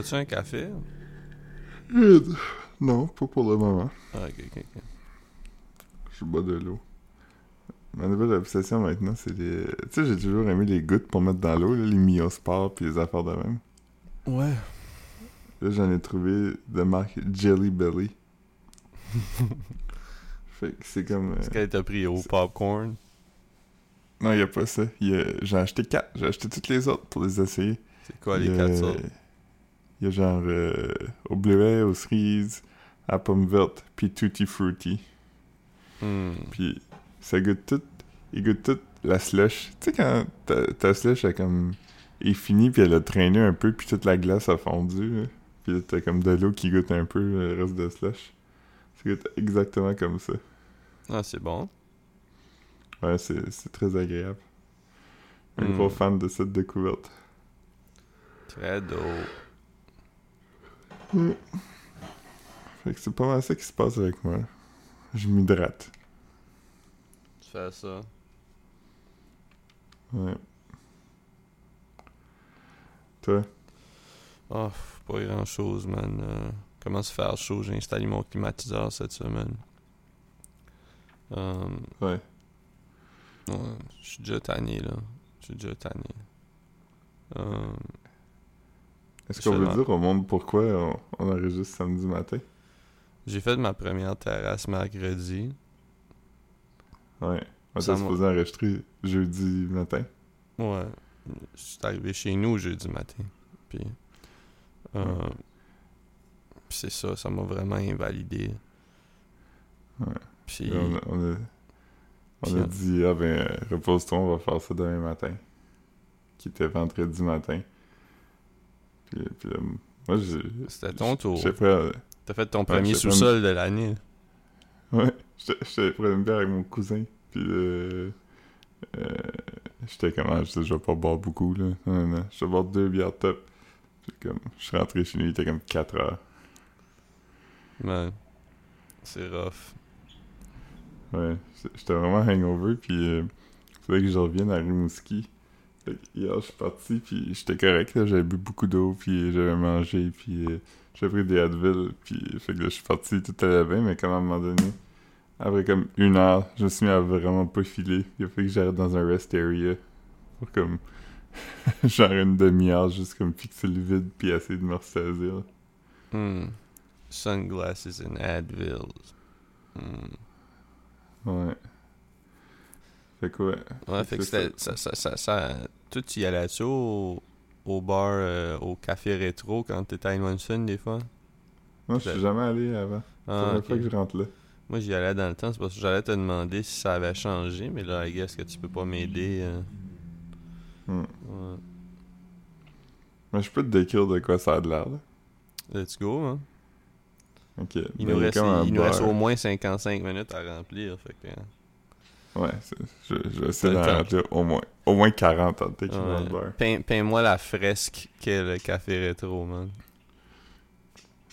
Bois-tu un café? Non, pas pour le moment. Ah, ok, ok, ok. Je bois de l'eau. Ma nouvelle obsession maintenant, c'est les. Tu sais, j'ai toujours aimé les gouttes pour mettre dans l'eau, les Miosport puis les affaires de même. Ouais. Là, j'en ai trouvé de marque Jelly Belly. fait que c'est comme. euh, Est-ce qu'elle t'a pris au popcorn? Non, y a pas ça. A- J'ai acheté quatre. J'ai acheté toutes les autres pour les essayer. C'est quoi les a- quatre sortes? Y a genre euh, au bleuet, aux cerises, à pomme verte, puis tutti frutti. Hmm. Puis ça goûte tout. Il goûte tout la slush. Tu sais, quand ta, ta slush est comme. est finie, puis elle a traîné un peu, puis toute la glace a fondu. là. Puis t'as comme de l'eau qui goûte un peu le reste de slush. Ça goûte exactement comme ça. Ah, c'est bon. Ouais, c'est c'est très agréable. Un Hmm. gros fan de cette découverte. Très dope. Fait que c'est pas mal ça qui se passe avec moi. Je m'hydrate. Tu fais ça. Ouais. Toi? Oh, pas grand chose, man. Euh, commence à faire chaud? J'ai installé mon climatiseur cette semaine. Euh, Ouais. ouais, je suis déjà tanné, là. Je suis déjà tanné. Euh, Est-ce qu'on veut dire au monde pourquoi on, on enregistre samedi matin? J'ai fait ma première terrasse mercredi. Ouais. On Ça était supposé enregistrer jeudi matin. Ouais. Je suis arrivé chez nous jeudi matin. Puis. euh, Ouais. puis c'est ça, ça m'a vraiment invalidé. Ouais. Puis. On a, on a, on Puis a on- dit, ah ben, repose-toi, on va faire ça demain matin. Qui était vendredi matin. Puis, là, moi. C'était ton tour. J'étais prêt à- T'as fait ton premier sous-sol de l'année. Ouais, j'étais prêt à me faire avec mon cousin. Puis euh, euh, j'étais comme, ah, je sais, je vais pas boire beaucoup, là. Non, non, non. Je vais boire deux bières top. Puis comme, je suis rentré chez lui, il était comme 4 heures. Man. C'est rough. Ouais, j'étais- vraiment hangover, puis euh, fallait que je revienne à Rimouski. Hier, je suis parti, puis j'étais correct, j'avais bu beaucoup d'eau, puis j'avais mangé, puis euh, j'avais pris des Advil, puis fait que là, je suis parti, tout allait bien, mais comme à un moment donné, après comme une heure, je me suis mis à vraiment pas filer. Il a fallu que j'arrête dans un rest area pour comme, genre une demi-heure, juste comme fixer le vide, puis essayer de me ressaisir. Hmm. Sunglasses and Advils. Hmm. Ouais. Fait que ouais. Ouais, fait que. Ça, ça, ça, ça, toi, tu y allais-tu au, au bar, euh, au café rétro quand t'étais à Edmondson des fois? Moi, je suis jamais allé avant. C'est la Ah, première ok. fois que je rentre là. Moi, j'y allais dans le temps, c'est parce que j'allais te demander si ça avait changé, mais là, I guess que tu peux pas m'aider. euh. Hmm. Ouais. Mais je peux te décrire de quoi ça a de l'air, là. Let's go, hein. Ok. Il nous, reste, il nous au moins 55 minutes à remplir, fait que... Ouais, je, je T'as d'en rentrer au moins, au moins 40 en ouais. Peins- Peins-moi la fresque qu'est le café rétro, man.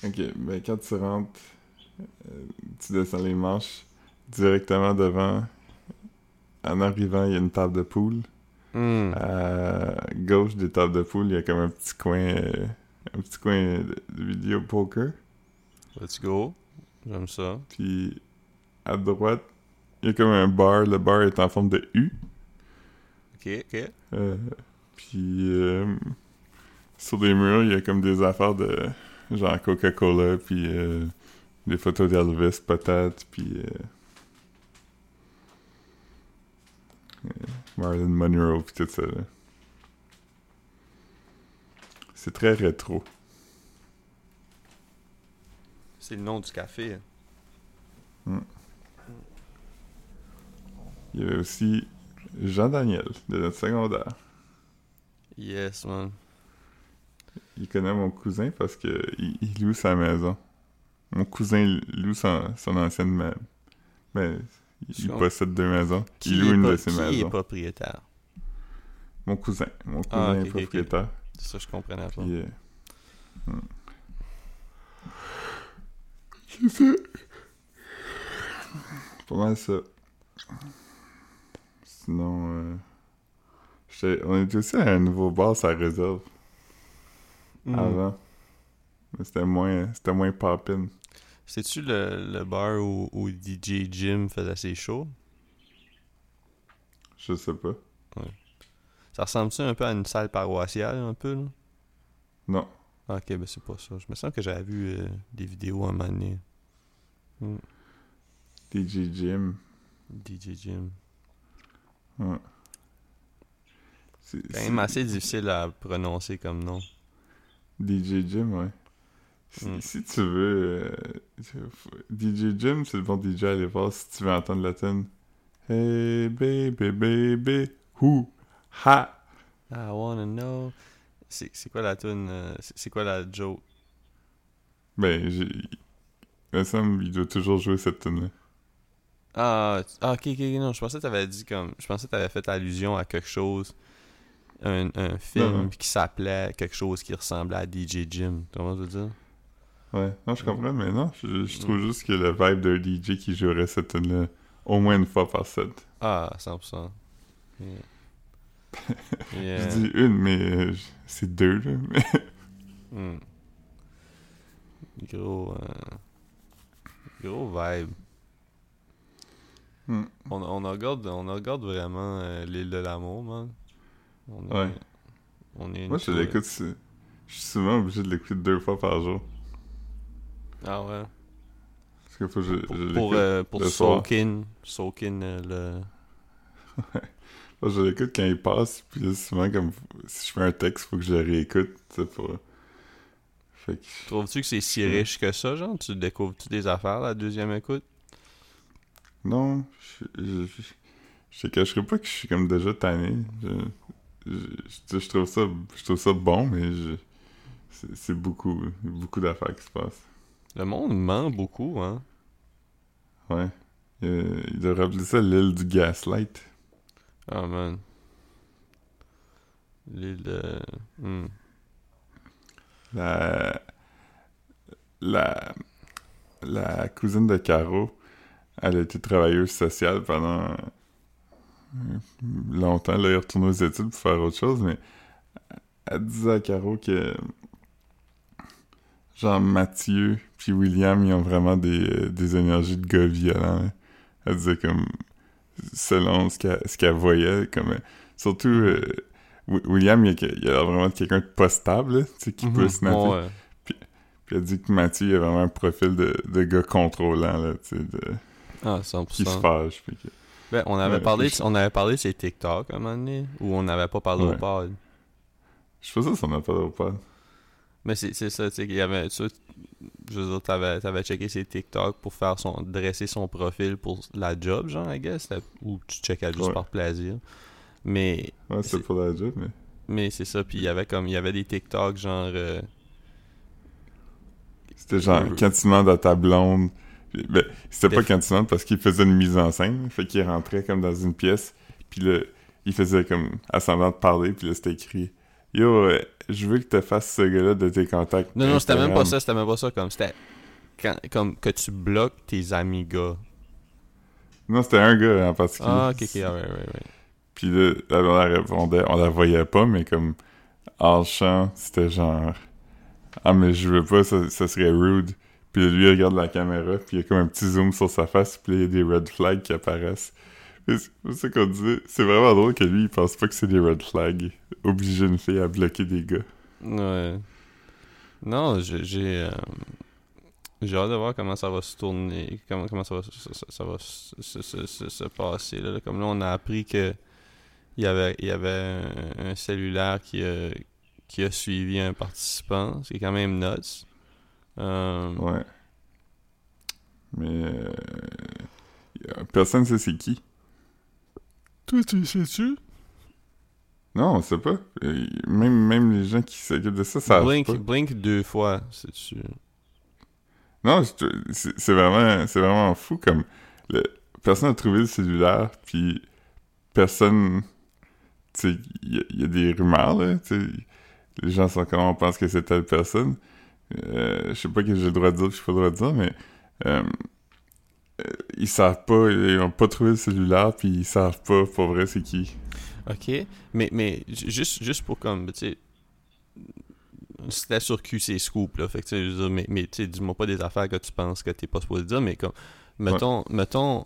Ok, ben quand tu rentres, euh, tu descends les marches directement devant. En arrivant, il y a une table de poule. Hmm. À gauche des tables de poule, il y a comme un petit coin, euh, un petit coin de, de vidéo poker. Let's go. J'aime ça. Puis à droite, il y a comme un bar. Le bar est en forme de U. Ok, ok. Euh, puis euh, sur des murs, il y a comme des affaires de genre Coca-Cola, puis euh, des photos d'Elvis peut-être, puis Marilyn Monroe, puis tout ça. là. C'est très rétro. C'est le nom du café. hein. Il y avait aussi Jean-Daniel de notre secondaire. Yes, man. Il connaît mon cousin parce que il, il loue sa maison. Mon cousin loue son, son ancienne maison. Mais il, possède deux maisons. Qui il loue une de ses qui maisons. est propriétaire? Mon cousin. Mon cousin Ah, ok, est propriétaire. C'est ça, je comprenais pas. Euh, hmm. C'est ça. Pas mal ça. Sinon, euh, on était aussi à un nouveau bar, ça réserve. Hmm. Avant. Mais c'était moins, c'était moins poppin'. C'est-tu le, le bar où, où DJ Jim faisait ses shows? Je sais pas. Ça ressemble-tu un peu à une salle paroissiale, un peu, là? Non. Ah, ok, ben c'est pas ça. Je me sens que j'avais vu euh, des vidéos à un moment donné. Hmm. DJ Jim. DJ Jim. Ouais. C'est Quand même assez difficile à prononcer comme nom. DJ Jim, ouais. Si, Mm. si tu veux... euh, DJ Jim, c'est le bon DJ à aller voir si tu veux entendre la tune. Hey baby baby, who, ha. I wanna know. C'est c'est quoi la tune euh, C'est c'est quoi la joke? Ben, j'ai... Il me semble qu'il doit toujours jouer cette tune-là. Ah, tu- ah, ok, ok, non. Je pensais que t'avais dit comme. Je pensais que t'avais fait allusion à quelque chose. Un, un film qui s'appelait quelque chose qui ressemblait à DJ Jim. Comment je veux dire Ouais, non, je comprends, mais non, je, je trouve Mm. juste que le vibe d'un DJ qui jouerait cette tune-là au moins une fois par set. Ah, 100%. Yeah. Yeah. Je dis une, mais euh, c'est deux, là. Hmm. Gros. euh, Gros vibe. Hmm. On, on regarde, on regarde vraiment euh, l'île de l'amour, man. On est, Ouais. On est Moi, je l'écoute, je suis souvent obligé de l'écouter deux fois par jour. Ah ouais. Parce qu'il faut que je, Pour, je pour, euh, pour le soak in, soak in, euh, Moi, je l'écoute quand il passe, puis là, souvent, comme si je fais un texte, faut que je le réécoute, pour... Fait que... le. Trouves-tu que c'est si Hmm. riche que ça, genre? Tu découvres-tu des affaires la deuxième écoute? Non, je, je, je, te cacherai pas que je suis comme déjà tanné. Je, je, trouve ça, je trouve ça bon, mais je, c'est, beaucoup, beaucoup d'affaires qui se passent. Le monde ment beaucoup, hein? Ouais. Euh, il devrait appeler ça l'île du gaslight. Ah, man. L'île de... Hmm. La, la, la cousine de Caro, elle a été travailleuse sociale pendant euh, longtemps. Là, elle est retournée aux études pour faire autre chose, mais elle disait à Caro que genre Mathieu puis William, ils ont vraiment des, euh, des énergies de gars violents. Elle disait comme selon ce qu'elle voyait, comme euh, surtout euh, Wi- William, il a, il a vraiment quelqu'un de pas stable, tu sais, qui peut Mhm. snapper. Ouais. Puis elle dit que Mathieu il a vraiment un profil de, de gars contrôlant, là, tu sais, de- Ah, 100%. qui se fâche. Puis que... Ben, on avait Ouais, parlé, on avait parlé de ces TikTok à un moment donné, ou on n'avait pas parlé Ouais. au pod. Je sais pas si on a pas de pas. Mais c'est ça, tu sais, qu'il y avait, sais, je veux dire, t'avais, t'avais checké ses TikTok pour faire son, dresser son profil pour la job, genre, I guess, ou tu checkais juste Ouais. par plaisir. Mais, Ouais, C'est- pour la job, mais. mais c'est ça, puis il y avait comme, il y avait des TikTok, genre, euh, C'était genre, quand tu demandes à ta blonde. Ben, c'était pas Def- quand tu demandes parce qu'il faisait une mise en scène. Fait qu'il rentrait comme dans une pièce. Puis là, il faisait comme à semblant de parler. Puis là, c'était écrit Yo, euh, je veux que tu fasses ce gars-là de tes contacts. non, non, c'était même pas ça, c'était même pas ça, comme, c'était, comme, que tu bloques tes amis gars. Non, c'était un gars en particulier. Ah, ok, ok, ouais, ouais, ouais. Puis là, là, on la répondait, on la voyait pas, mais comme en chant, c'était genre Ah, mais je veux pas, ça, ça serait rude. Puis lui, il regarde la caméra, puis il y a comme un petit zoom sur sa face, puis il y a des red flags qui apparaissent. C'est c'est vraiment drôle que lui, il pense pas que c'est des red flags. Obliger une fille à bloquer des gars. Ouais. Non, j'ai euh, j'ai hâte de voir comment ça va se tourner, comment, comment ça va, ça, ça- va se, se- se- se- se passer. Là. Comme là, on a appris que il y avait, il y avait un, un cellulaire qui a, qui a suivi un participant, c'est quand même nuts. Euh, Ouais. Mais. euh, personne sait c'est qui. Toi, tu sais-tu? Non, on sait pas. Même, même les gens qui s'occupent de ça, savent Blink, pas. Blink deux fois, c'est-tu? Non, je- c'est c'est vraiment, c'est vraiment fou comme le, personne n'a trouvé le cellulaire, puis personne, tu sais, il y, a- il y a des rumeurs là, tu sais, les gens sont comme on pense que c'est telle personne. Euh, je sais pas que j'ai le droit de dire, puis j'ai pas le droit de dire, mais euh, euh, ils savent pas, ils ont pas trouvé le cellulaire, puis ils savent pas pour vrai c'est qui. Ok, mais, mais ju- juste, juste pour comme, tu sais, c'était sur QC Scoop, là. Fait que, tu sais, je mais, mais tu sais, dis-moi pas des affaires que tu penses que t'es pas supposé dire, mais comme, mettons, mettons,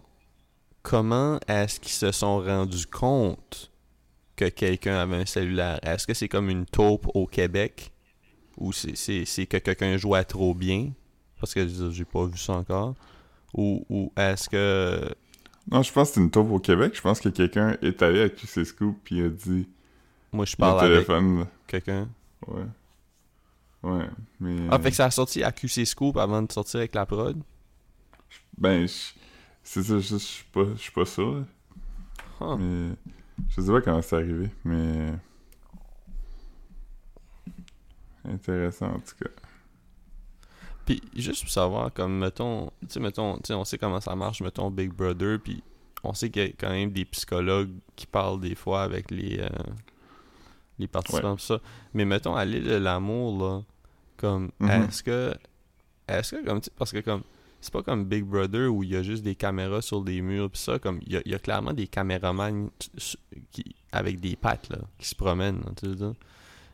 comment est-ce qu'ils se sont rendus compte que quelqu'un avait un cellulaire? Est-ce que c'est comme une taupe au Québec? Ou c'est, que quelqu'un jouait trop bien? Parce que j'ai pas vu ça encore. Ou, ou est-ce que... Non, je pense que c'est une taupe au Québec. Je pense que quelqu'un est allé à QC Scoop puis a dit Moi, je le parle avec téléphone. quelqu'un. Ouais. Ouais, mais. Ah, fait que ça a sorti à QC Scoop avant de sortir avec la prod? Ben, je- c'est ça, je suis pas, je suis pas sûr. Huh. Mais. Je sais pas comment c'est arrivé, mais. Intéressant en tout cas. Puis juste pour savoir, comme mettons, tu sais, mettons, sais, on sait comment ça marche, mettons Big Brother, puis on sait qu'il y a quand même des psychologues qui parlent des fois avec les, euh, les participants, tout ça. Mais mettons, à l'île de l'amour, là, comme, Mhm. est-ce que, est-ce que, comme, tu sais, parce que comme, c'est pas comme Big Brother où il y a juste des caméras sur des murs, pis ça, comme, il y a, il y a clairement des caméramans qui, avec des pattes, là, qui se promènent, là, tu dire.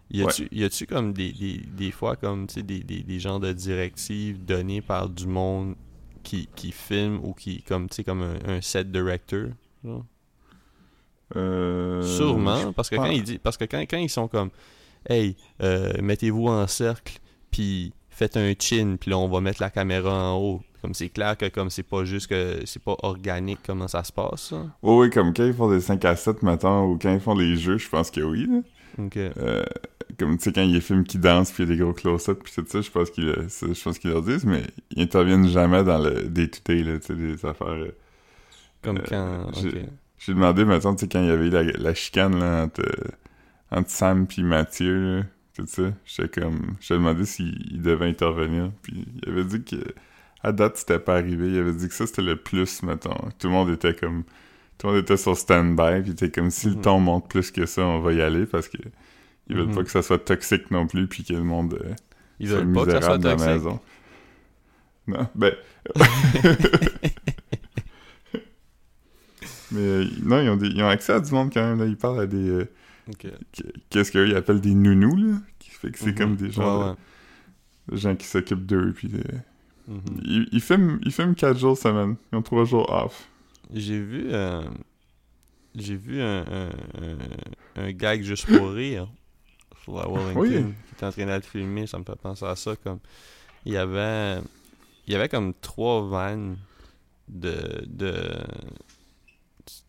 Y a-tu, a-tu comme des, des, des fois comme des, des, des genres de directives données par du monde qui, qui filme ou qui comme tu sais comme un, un set director genre? Euh, sûrement parce que quand ils disent parce que quand, quand ils sont comme hey euh, mettez-vous en cercle puis faites un chin puis là on va mettre la caméra en haut comme c'est clair que comme c'est pas juste que c'est pas organique comment ça se passe ça. Oh, oui, comme quand ils font des 5 à 7, mettons, ou quand ils font les jeux, je pense que oui. Là. Euh, comme tu sais, quand il y a des films qui dansent, puis il y a des gros close-ups, puis tout ça, je pense qu'ils leur disent, mais ils interviennent jamais dans le day-to-day, là, tu sais, des affaires. euh. comme euh, quand j'ai- demandé, mettons, tu sais, quand il y avait eu la, la chicane, là, entre, entre Sam puis Mathieu, là, tout ça, j'étais comme... J'ai demandé s'il devait intervenir, puis il avait dit que... À date, c'était pas arrivé. Il avait dit que ça, c'était le plus, mettons. Tout le monde était comme... Tout le monde était sur stand-by, puis était comme, si le Mhm. ton monte plus que ça, on va y aller, parce que... Ils veulent pas que ça soit toxique non plus, puis que le monde... euh, ils soit veulent pas que ça soit toxique maison. Non, ben... Mais euh, non, ils ont, des- ils ont accès à du monde quand même, là. Ils parlent à des... euh, qu'est-ce qu'eux ils appellent des nounous là qui fait que c'est Mhm. comme des gens Ouais, ouais. des gens qui s'occupent d'eux puis Mhm. ils, ils filment ils filment 4 jours semaine ils ont 3 jours off J'ai vu euh, j'ai vu un, un, un, un gag juste pour rire sur la Wellington Oui. qui était en train d'être filmé, ça me fait penser à ça comme il y avait il y avait comme trois vannes de de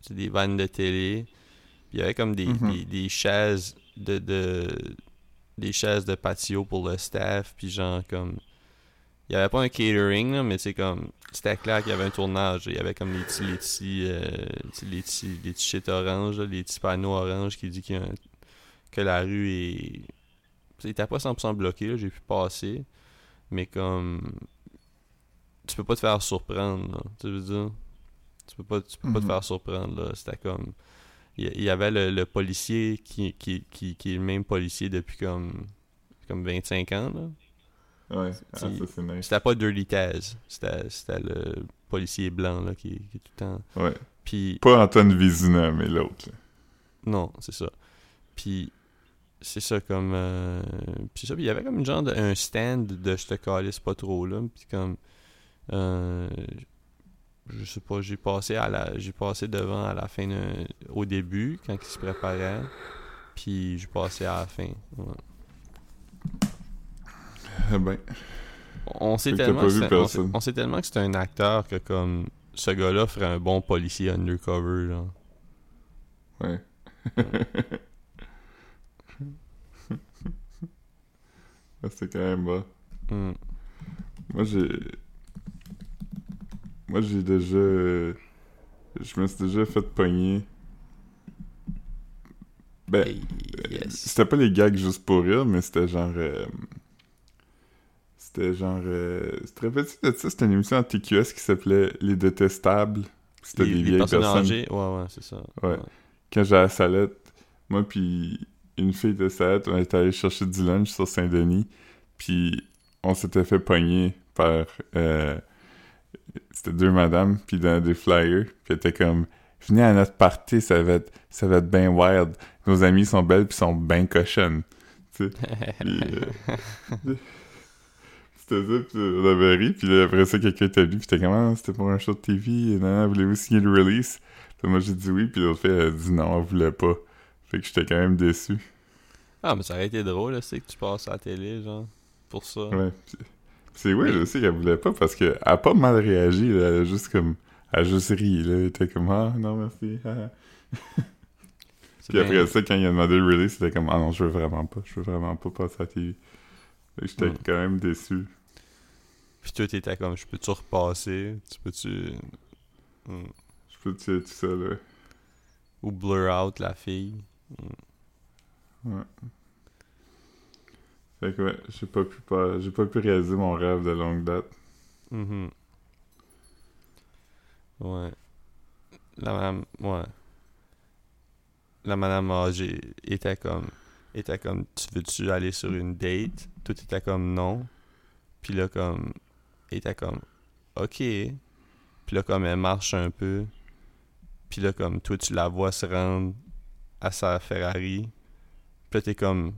c'est des vannes de télé. Il y avait comme des, Mhm. des, des chaises de, de des chaises de patio pour le staff puis genre comme il y avait pas un catering là, mais c'est comme c'était clair qu'il y avait un tournage il y avait comme les petits les petits euh, les petits les petits shit orange là, les petits panneaux orange qui dit qu'il y a un- que la rue est il était pas 100% bloqué j'ai pu passer. Mais comme tu peux pas te faire surprendre là, tu veux dire? Tu peux pas tu peux pas te Mhm. faire surprendre là. C'était comme il y- il y avait le, le policier qui, qui, qui, qui est le même policier depuis comme comme 25 ans là ouais ah, ça c'est nice c'était pas Dirty Taz, c'était le policier blanc là, qui, qui est tout le temps. ouais Puis pas Antoine Vizina mais l'autre non, c'est ça. Puis c'est ça comme euh, puis ça, puis il y avait comme une genre de un stand de je te calisse pas trop là, puis comme euh, je sais pas, j'ai passé à la j'ai passé devant à la fin d'un- au début quand il se préparait, puis j'ai passé à la fin. ouais. Eh ben On sait que tellement que c'est- on, sait, personne. on sait tellement que c'est un acteur que comme ce gars-là ferait un bon policier undercover genre. ouais Ah, c'était quand même bas Hmm. moi j'ai moi j'ai déjà je me suis déjà fait pogner ben yes. C'était pas les gags juste pour rire, mais c'était genre. euh, c'était genre. Euh, rappelles-tu de ça? C'était une émission en TQS qui s'appelait Les Détestables. C'était des les vieilles personnes personnes. âgées, ouais, ouais, c'est ça. Ouais. Quand j'allais à Salette, moi puis une fille de Salette, on était allé chercher du lunch sur Saint-Denis, puis on s'était fait pogner par. euh, c'était deux madames, puis dans des flyers, puis elle était comme. Venez à notre party, ça va être, ça va être bien wild. Nos amies sont belles puis sont bien cochonnes. Tu tu sais. Puis, euh, c'était ça, puis on avait ri, puis là, après ça, quelqu'un t'a lu, puis t'es comment, c'était pour un show de TV, et non, voulez-vous signer le release? Moi, j'ai dit oui, puis l'autre fait, elle a dit non, elle voulait pas. Fait que j'étais quand même déçu. Ah, mais ça aurait été drôle, là, c'est que tu passes à la télé, genre, pour ça. Ouais, pis- pis c'est oui, je sais qu'elle voulait pas, parce qu'elle a pas mal réagi, là, elle a juste comme, elle a juste ri, là, elle était comme, ah, non, merci, ah, ah. Puis bien- après ça, quand il a demandé le release, c'était comme, ah non, je veux vraiment pas, je veux vraiment pas passer à la TV. Fait que j'étais Mm. quand même déçu. Puis toi, t'étais comme, je peux-tu repasser? Tu peux-tu... Hmm. Je peux te dire tout ça, là. Ou blur out la fille? Fait que ouais, j'ai pas pu pas, j'ai pas pu réaliser mon rêve de longue date. Mhm. Ouais. La madame... Ouais. La madame âgée était comme... Était comme, tu veux-tu aller sur une date? Tout était comme, non. Puis là, comme... était comme, ok. Puis là, comme, elle marche un peu. Puis là, comme, toi, tu la vois se rendre à sa Ferrari. Puis là, t'es comme...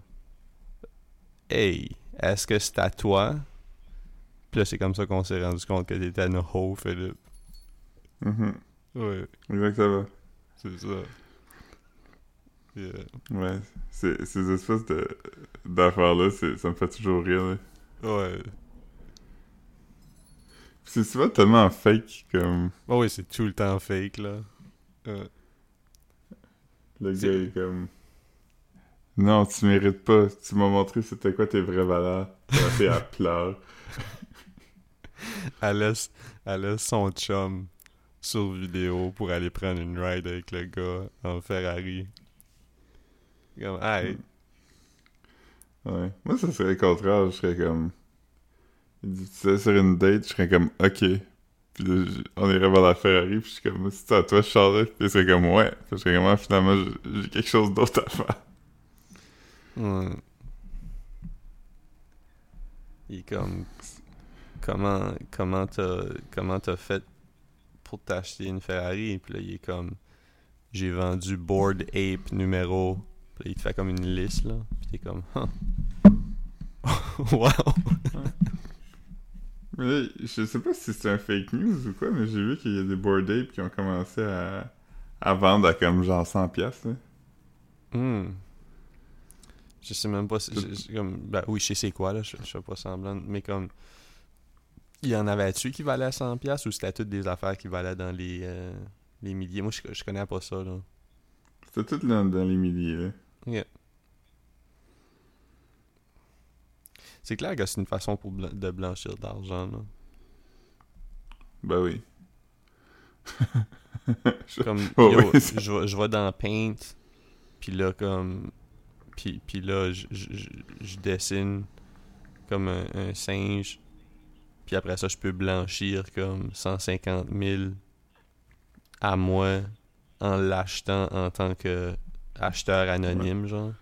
Hey, est-ce que c'est à toi? Puis là, c'est comme ça qu'on s'est rendu compte que t'étais une hoe, Philippe. Mhm. Ouais, Exactement. c'est ça. Yeah. Ouais, c'est, ces espèces de, d'affaires-là, ça me fait toujours rire, là. Ouais. C'est souvent tellement fake, comme, Oh oui, c'est tout le temps fake, là. Le gars est comme... Non, tu mérites pas. Tu m'as montré c'était quoi tes vraies valeurs. La fille, elle pleure. Elle laisse, elle laisse son chum sur vidéo pour aller prendre une ride avec le gars en Ferrari. Comme, hey, Ouais. Moi, ça serait le contraire. Je serais comme... Il dit, tu sais, sur une date, je serais comme, OK. Puis là, on irait vers la Ferrari, puis je suis comme, c'est à toi, je charge. Puis il serait comme, ouais. Puis je serais comme, Ah, finalement, j'ai- j'ai quelque chose d'autre à faire. Ouais. Il est comme comment comment t'as comment t'as fait pour t'acheter une Ferrari? Puis là il est comme j'ai vendu Board Ape numéro puis là, il te fait comme une liste là puis t'es comme huh. wow Mais je sais pas si c'est un fake news ou quoi, mais j'ai vu qu'il y a des board apes qui ont commencé à, à vendre à comme genre 100 pièces. Hmm. je sais même pas si je- comme ben oui je sais c'est quoi là je, je fais pas semblant mais comme il y en avait-tu qui valaient 100 pièces ou c'était toutes des affaires qui valaient dans les euh, les milliers? Moi je, je connais pas ça là C'était tout dans, dans les milliers. Là. Yeah. C'est clair que c'est une façon pour blan- de blanchir d'argent, là. Ben oui. Je- Comme, Oh, yo, oui, je, vais- je vais dans Paint, puis là, comme... Puis, puis là, je, je, dessine comme un, un singe, puis après ça, je peux blanchir comme 150 000 à moi en l'achetant en tant que acheteur anonyme, genre.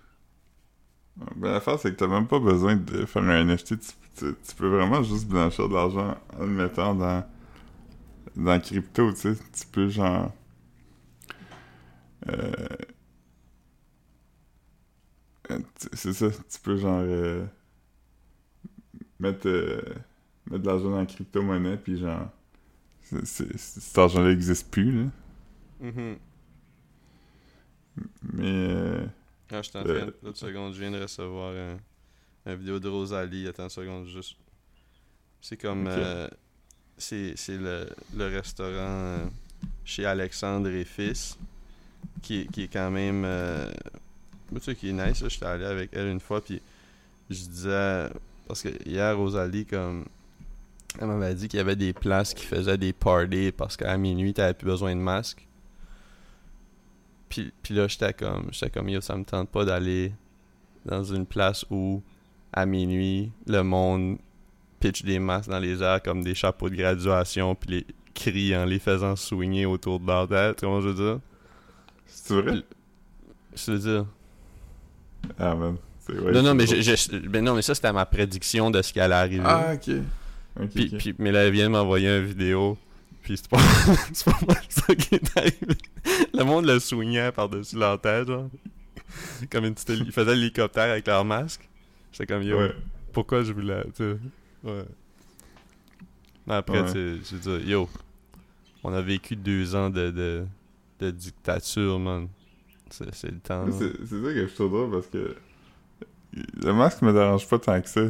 Ben l'affaire, c'est que t'as même pas besoin de faire un NFT. Tu, tu- tu peux vraiment juste blanchir de l'argent en le mettant dans, dans crypto, tu sais. Tu peux genre... Euh, euh, c'est ça, tu peux genre... euh, mettre, euh, mettre de l'argent dans la crypto-monnaie, puis genre... cet argent-là n'existe plus, là. Mhm. Mais... Ah, je train. Euh, L'autre seconde, je viens de recevoir un, un vidéo de Rosalie. Attends une seconde, juste. C'est comme. Euh, c'est c'est le, le restaurant euh, chez Alexandre et Fils. Qui, est- qui est quand même. Euh, tu sais, qui est nice. J'étais allé avec elle une fois. Puis je disais. Parce que hier, Rosalie, comme. Elle m'avait dit qu'il y avait des places qui faisaient des parties parce qu'à minuit, t'avais plus besoin de masque. Puis, puis là, j'étais comme, j'étais comme, yo, ça me tente pas d'aller dans une place où, à minuit, le monde pitch des masques dans les airs comme des chapeaux de graduation, puis les crie en les faisant swinger autour de leur tête. Que je veux dire? C'est vrai? Je veux dire. Ah, man. Non, non, mais, je, je- ben non, mais ça, c'était ma prédiction de ce qui allait arriver. Ah, ok. Ok, Puis, puis- mais là, elle vient de m'envoyer une vidéo. Puis c'est pas, c'est pas mal ça qui est arrivé. Le monde le soignait par-dessus leur tête, genre. Comme une petite, ils faisaient l'hélicoptère avec leur masque. J'étais comme, yo, Ouais. pourquoi je voulais. Tu. Ouais. Mais après, Ouais. tu sais, je veux dire, yo, on a vécu deux ans de, de, de dictature, man. C'est le temps. C'est ça que je trouve drôle parce que le masque me dérange pas tant que ça.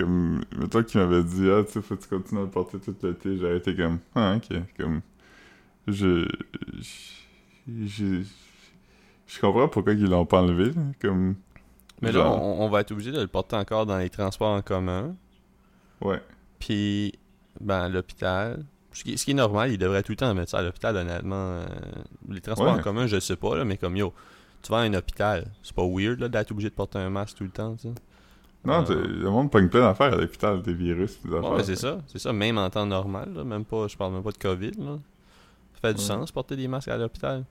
Comme, mettons qu'il m'avait dit, ah, tu sais, faut que tu continues à le porter tout l'été. J'aurais été comme, ah, ok. Comme, je. Je. Je, comprends pourquoi ils l'ont pas enlevé. là. Comme, Mais là, on, on va être obligé de le porter encore dans les transports en commun. ouais. Puis, ben, à l'hôpital. Ce qui, ce qui est normal, il devrait tout le temps mettre ça à l'hôpital, honnêtement. Euh, les transports Ouais. en commun, je sais pas, là, mais comme yo, tu vas à un hôpital, c'est pas weird là, d'être obligé de porter un masque tout le temps, tu sais. Non, Euh, le monde pogne plein d'affaires à l'hôpital, des virus, des affaires. Ouais, c'est ça, c'est ça, même en temps normal, là, même pas, je parle même pas de COVID, là. Ça fait du Ouais. sens porter des masques à l'hôpital.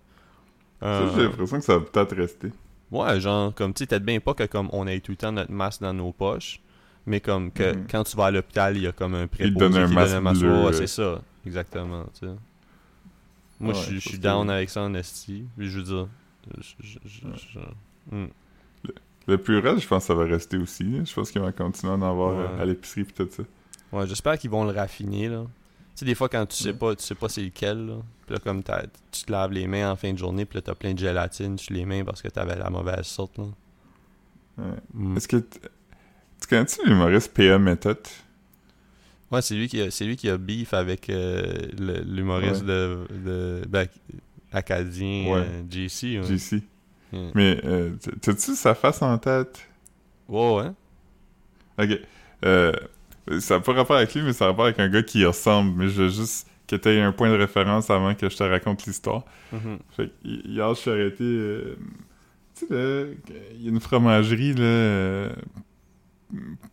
Ça, Euh, j'ai l'impression que ça va peut-être rester. Ouais, genre, comme, tu sais, peut-être bien pas que comme on ait tout le temps notre masque dans nos poches, mais comme que Mhm. quand tu vas à l'hôpital, il y a comme un préposé te donne un qui masque donne un masque. bleu, Ouais, euh. c'est ça, exactement, tu sais. Moi, Ouais, suis- je suis down avec ça en esti, je veux dire... je- je- je- je- hmm. Le purel, je pense que ça va rester aussi. Je pense qu'ils vont continuer à en avoir Ouais. euh, à l'épicerie pis tout ça. Ouais, j'espère qu'ils vont le raffiner, là. Tu sais, des fois, quand tu sais pas, tu sais pas c'est lequel, là. Puis là, comme t'as- tu te laves les mains en fin de journée, puis là, t'as plein de gélatine sur les mains parce que t'avais la mauvaise sorte, là. Ouais. Hmm. Est-ce que. Tu connais-tu l'humoriste P.A. Method? Ouais, c'est lui qui a, c'est lui qui a beef avec euh, l'humoriste Ouais. de, de ben, acadien Ouais. euh, JC. Ouais. JC. Ouais. Mais euh, t'as-tu sa face en tête? Ouais, ouais. Ok. Euh, ça n'a pas rapport avec lui, mais ça a rapport avec un gars qui y ressemble. Mais je veux juste que tu aies un point de référence avant que je te raconte l'histoire. Mhm. Fait que, hi- hier, je suis arrêté. euh, tu sais, là, il y a une fromagerie, là. euh,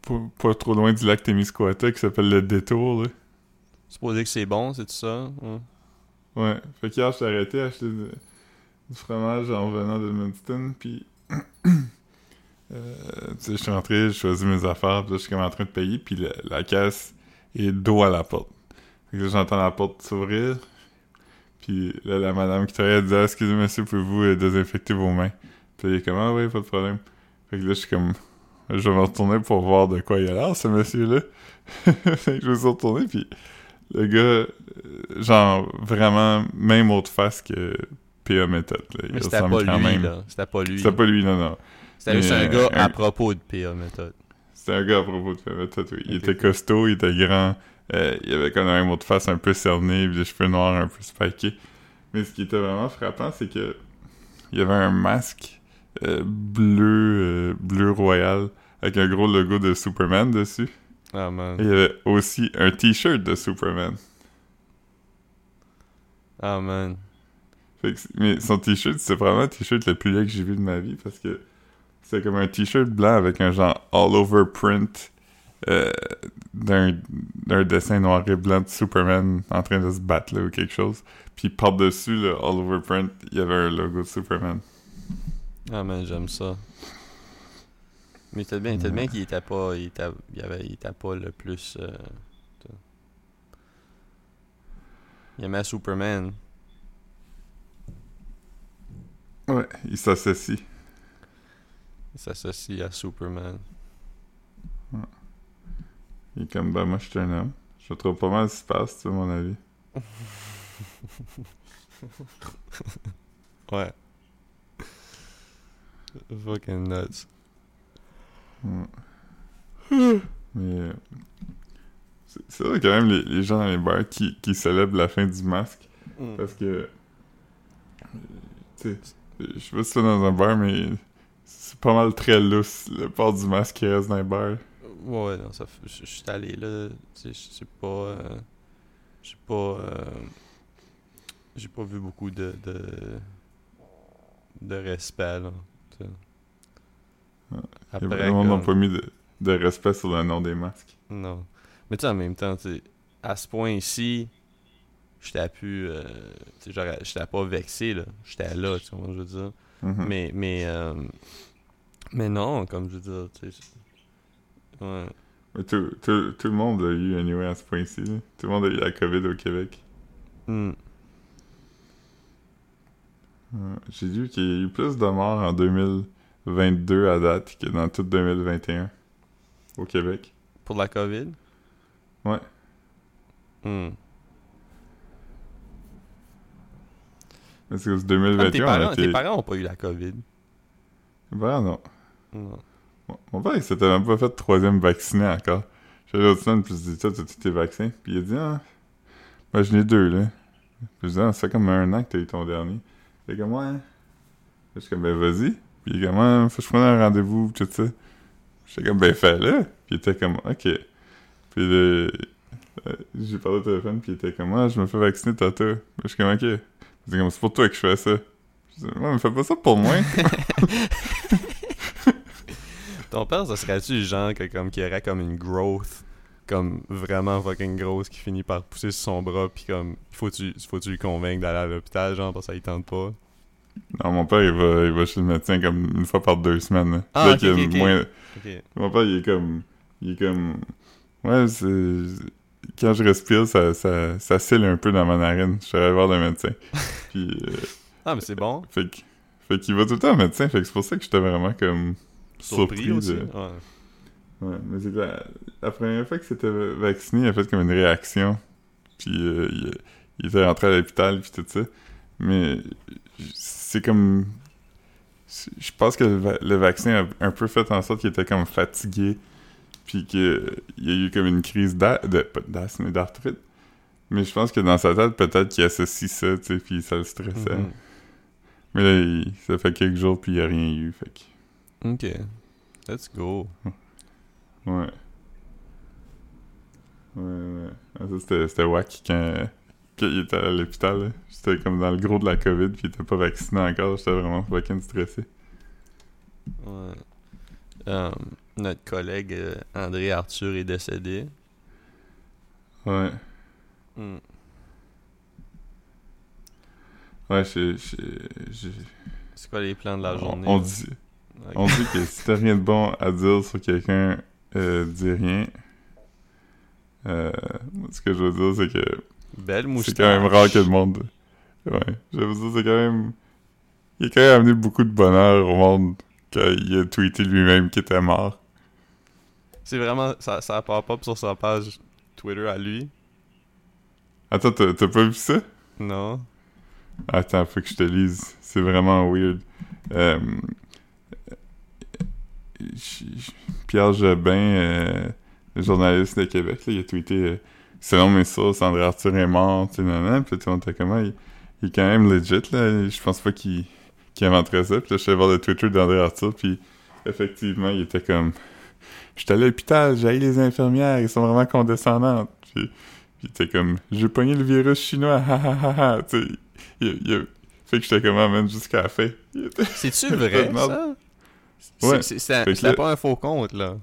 pas, pas trop loin du lac Témiscouata qui s'appelle Le Détour, là. Supposé que c'est bon, c'est tout ça? Ouais. Ouais. Fait qu'hier, je suis arrêté à acheter du, fromage en venant de Edmundston, puis. euh, tu sais, je suis rentré, j'ai choisi mes affaires, puis là, je suis comme en train de payer, puis la, caisse est dos à la porte. Fait que là, j'entends la porte s'ouvrir, puis là, la madame qui travaille, elle dit Excusez, monsieur, pouvez-vous euh, désinfecter vos mains Puis il est comme Ah, oui, pas de problème. Fait que là, je suis comme Je vais me retourner pour voir de quoi il a l'air, ce monsieur-là. fait que je me suis retourné, puis le gars, euh, genre, vraiment, même autre face que P.A. Method. Là. Il Mais c'était ressemble pas quand lui, même. là. C'était pas lui. C'était pas lui, non, non. C'était juste un euh, gars à un- propos de PA méthode. C'était un gars à propos de P.A. Method, oui. Il était costaud, il était grand, euh, il avait comme un mot de face un peu cerné, puis des cheveux noirs un peu spikés. Mais ce qui était vraiment frappant, c'est que il y avait un masque euh, bleu, euh, bleu royal, avec un gros logo de Superman dessus. Ah, man. Et il y avait aussi un t-shirt de Superman. Ah, man. Mais son t-shirt, c'est vraiment le t-shirt le plus laid que j'ai vu de ma vie parce que c'est comme un t-shirt blanc avec un genre all-over print euh, d'un dessin noir et blanc de Superman en train de se battre là, ou quelque chose. Puis par-dessus le all-over print, il y avait un logo de Superman. Ah, man, j'aime ça. Mais c'était bien, bien qu'il était pas, il était, il avait, il était pas le plus. euh, il aimait Superman. Ouais, il s'associe. Il s'associe à Superman. Il est comme, ben moi je suis un homme. Je trouve pas mal ce qui se passe, tu sais, mon avis. Ouais. Fucking nuts. Ouais. Mais euh, c'est c'est vrai quand même les, les gens dans les bars qui, qui célèbrent la fin du masque parce que tu sais je sais pas si c'est dans un bar mais c'est pas mal très lousse le port du masque qui reste dans les bars. Ouais, non, ça fait- je suis allé là, tu sais, je sais pas, euh, j'ai pas, euh, j'ai pas vu beaucoup de, de, de respect, là. Ouais. Après, le monde n'a comme- pas mis de, de respect sur le nom des masques. non. Mais tu sais, en même temps, tu à ce point-ci, j'étais plus, euh, j'étais pas vexé, là, j'étais là, tu vois, je veux dire. Mhm. Mais, mais, euh, mais non, comme je veux dire, tu sais, ouais. Tout, tout, tout le monde a eu anyway à ce point-ci. Tout le monde a eu la COVID au Québec. Ouais. J'ai lu qu'il y a eu plus de morts en 2022 à date que dans tout 2021. au Québec. Pour la COVID? Ouais. Hmm. Parce que c'est Ah, 2021, tes, on parents, était... tes parents ont pas eu la COVID. Ben non. Non. Mon- Mon père, il s'était même pas fait troisième vacciné encore. J'ai l'autre semaine, puis je dis, toi, t'as-tu tes vaccins? Puis il a dit, ah, ben j'en ai deux, là. Puis je dis, ah, ça fait comme un an que t'as eu ton dernier. Il est comme, ouais. Je suis comme, ben vas-y. Puis il est comme, ouais, faut que je prenne un rendez-vous, tout ça. J'étais comme, ben fais-le. Puis il était comme, ok. Puis le... euh, j'ai parlé au téléphone, puis il était comme, ah, je me fais vacciner tantôt. Puis je suis comme, ok. Dit comme, c'est pour toi que je fais ça. Je dis, mais fais pas ça pour moi. Ton père, ça serait-tu le genre que, comme, qui aurait comme une growth, comme vraiment fucking grosse, qui finit par pousser sur son bras, pis comme, faut-tu faut -tu lui convaincre d'aller à l'hôpital, genre, parce que ça il tente pas? Non, mon père, il va, il va chez le médecin comme une fois par deux semaines. Ah, moins-. Mon père, il est comme... Il est comme... Ouais, c'est... Quand je respire, ça, ça, ça scelle un peu dans ma narine. Je suis allé voir le médecin. Puis... euh, Ah, mais c'est bon. fait que... Fait qu'il va tout le temps au médecin. Fait que c'est pour ça que j'étais vraiment comme... Surpris, Surpris aussi. de- Ouais. Ouais, mais c'est la, la première fois que c'était vacciné, il a fait comme une réaction. Puis euh, il, il était rentré à l'hôpital, puis tout ça. Mais c'est comme... Je pense que le, va- le vaccin a un peu fait en sorte qu'il était comme fatigué. Puis qu'il y a eu comme une crise d'a- de- pas d'asthme, mais d'arthrite. Mais je pense que dans sa tête, peut-être qu'il associe ça, tu sais, puis ça le stressait. Mhm. Mais là, il- ça fait quelques jours, puis il n'y a rien eu, fait que... Ok. Let's go. Ouais. Ouais, ouais. Ah, ça, c'était, c'était wack quand, quand il était à l'hôpital. là. J'étais comme dans le gros de la COVID, puis il était pas vacciné encore. J'étais vraiment fucking stressé. Ouais. Um, notre collègue euh, André Arthur est décédé. Ouais. Hmm. Ouais, j'ai- C'est quoi les plans de la journée? on dit, on dit que si t'as rien de bon à dire sur quelqu'un, euh, dis rien. Euh, ce que je veux dire, c'est que Belle moustache. c'est quand même rare que le monde... Ouais. Je veux dire, c'est quand même... Il a quand même amené beaucoup de bonheur au monde quand il a tweeté lui-même qu'il était mort. C'est vraiment. Ça, ça pop-up sur sa page Twitter à lui. Attends, t'as pas vu ça? Non. Attends, faut que je te lise. C'est vraiment weird. Euh, Pierre Jobin, euh, le journaliste de Québec, là, il a tweeté euh, Selon mes sources, André Arthur est mort, tu sais, nan. Puis tout le monde était comment il, il est quand même legit, là. Je pense pas qu'il qu'il inventerait ça. Puis là, je suis allé voir le Twitter d'André Arthur, puis effectivement, il était comme J'étais à l'hôpital, j'ai les infirmières, ils sont vraiment condescendantes. Puis, était comme J'ai pogné le virus chinois, ha ha ha ha. Tu fait que j'étais comme, ah, man, jusqu'à la fin. C'est-tu vrai, ça? Ouais. C'était pas un faux compte, là.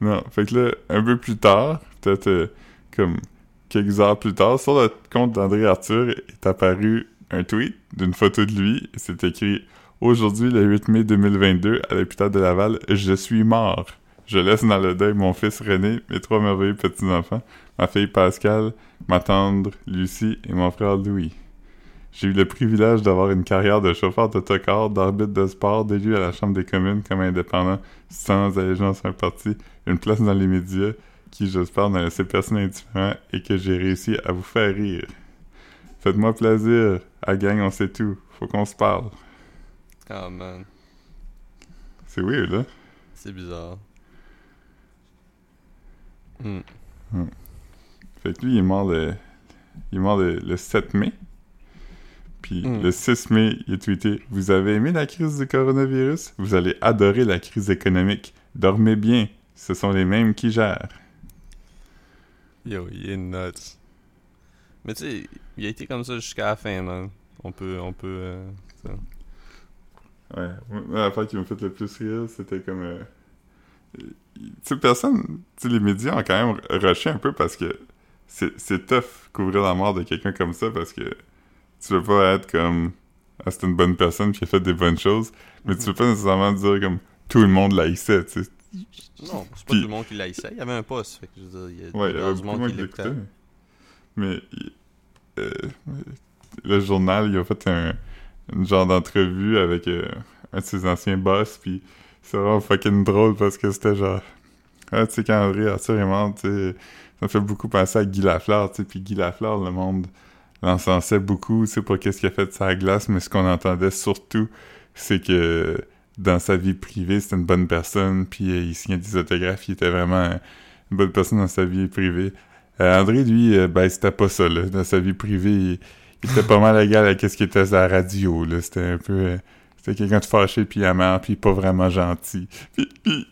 Non, fait que là, un peu plus tard, peut-être euh, comme quelques heures plus tard, sur le compte d'André Arthur est apparu un tweet d'une photo de lui. C'est écrit Aujourd'hui, le 8 mai 2022, à l'hôpital de Laval, je suis mort. Je laisse dans le deuil mon fils René, mes trois merveilleux petits-enfants, ma fille Pascal, ma tendre Lucie et mon frère Louis. J'ai eu le privilège d'avoir une carrière de chauffeur d'autocar, d'arbitre de sport, d'élu à la Chambre des communes comme indépendant, sans allégeance à un parti, une place dans les médias, qui j'espère n'a laissé personne indifférent et que j'ai réussi à vous faire rire. Faites-moi plaisir, à gang on sait tout, faut qu'on se parle. Oh man, C'est weird, là? c'est bizarre. Hmm. Fait que lui, il est mort le, il est mort le, le 7 mai. Puis Mm. le 6 mai, il a tweeté « Vous avez aimé la crise du coronavirus? Vous allez adorer la crise économique. Dormez bien, ce sont les mêmes qui gèrent. Yo, il est nuts. Mais tu sais, il a été comme ça jusqu'à la fin, man. On peut, on peut... euh, ça. » Ouais, moi, l'affaire qui m'a fait le plus rire, c'était comme... euh, Tu personne... Tu les médias ont quand même rushé un peu parce que c'est tough couvrir la mort de quelqu'un comme ça parce que tu veux pas être comme... Ah, c'est une bonne personne qui a fait des bonnes choses, mais tu veux pas nécessairement dire comme tout le monde l'haïssait, tu sais. Non, c'est pas Puis- tout le monde qui l'a essayé. Il y avait un poste, fait que je veux dire, il y a, Ouais, il y avait du monde monde qui l'écoutait. Mais euh, le journal, il a fait un une genre d'entrevue avec euh, un de ses anciens boss, puis c'est vraiment fucking drôle parce que c'était genre... Ah, tu sais, quand André tu sais, ça me fait beaucoup penser à Guy Lafleur, tu sais, puis Guy Lafleur, le monde l'encensait beaucoup, tu sais, pour qu'est-ce qu'il a fait de sa glace, mais ce qu'on entendait surtout, c'est que dans sa vie privée, c'était une bonne personne, puis euh, il signait des autographes, il était vraiment une bonne personne dans sa vie privée. Euh, André, lui, euh, ben, c'était pas ça, là. Dans sa vie privée, il, était pas mal égal à ce qu'il était à la radio, là. C'était un peu... c'était quelqu'un de fâché, puis amer, puis pas vraiment gentil. Puis, puis,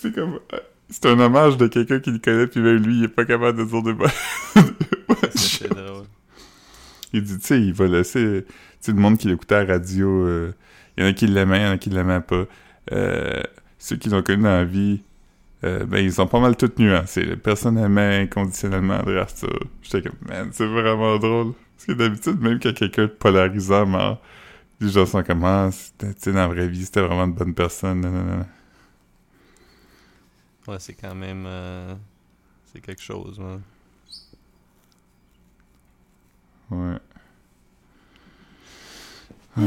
c'est comme... euh, C'est un hommage de quelqu'un qui le connaît, puis même lui, il est pas capable de dire des bonnes... C'est drôle. Il dit, tu sais, il va laisser... Tu sais, le monde qui l'écoutait à la radio, euh, il y en a qui l'aimaient, il y en a qui l'aimaient pas. Euh, ceux qui l'ont connu dans la vie, euh, ben, ils sont pas mal tous nuancés. là. Personne aimait inconditionnellement André Arthur. J'étais comme, man, c'est vraiment drôle. Parce que d'habitude, même quand quelqu'un de polarisant meurt, les gens sont comme, ah, c'était- tu sais, dans la vraie vie, c'était vraiment une bonne personne. Non, non, non. Ouais, c'est quand même. euh, c'est quelque chose, man. Ouais. Ah.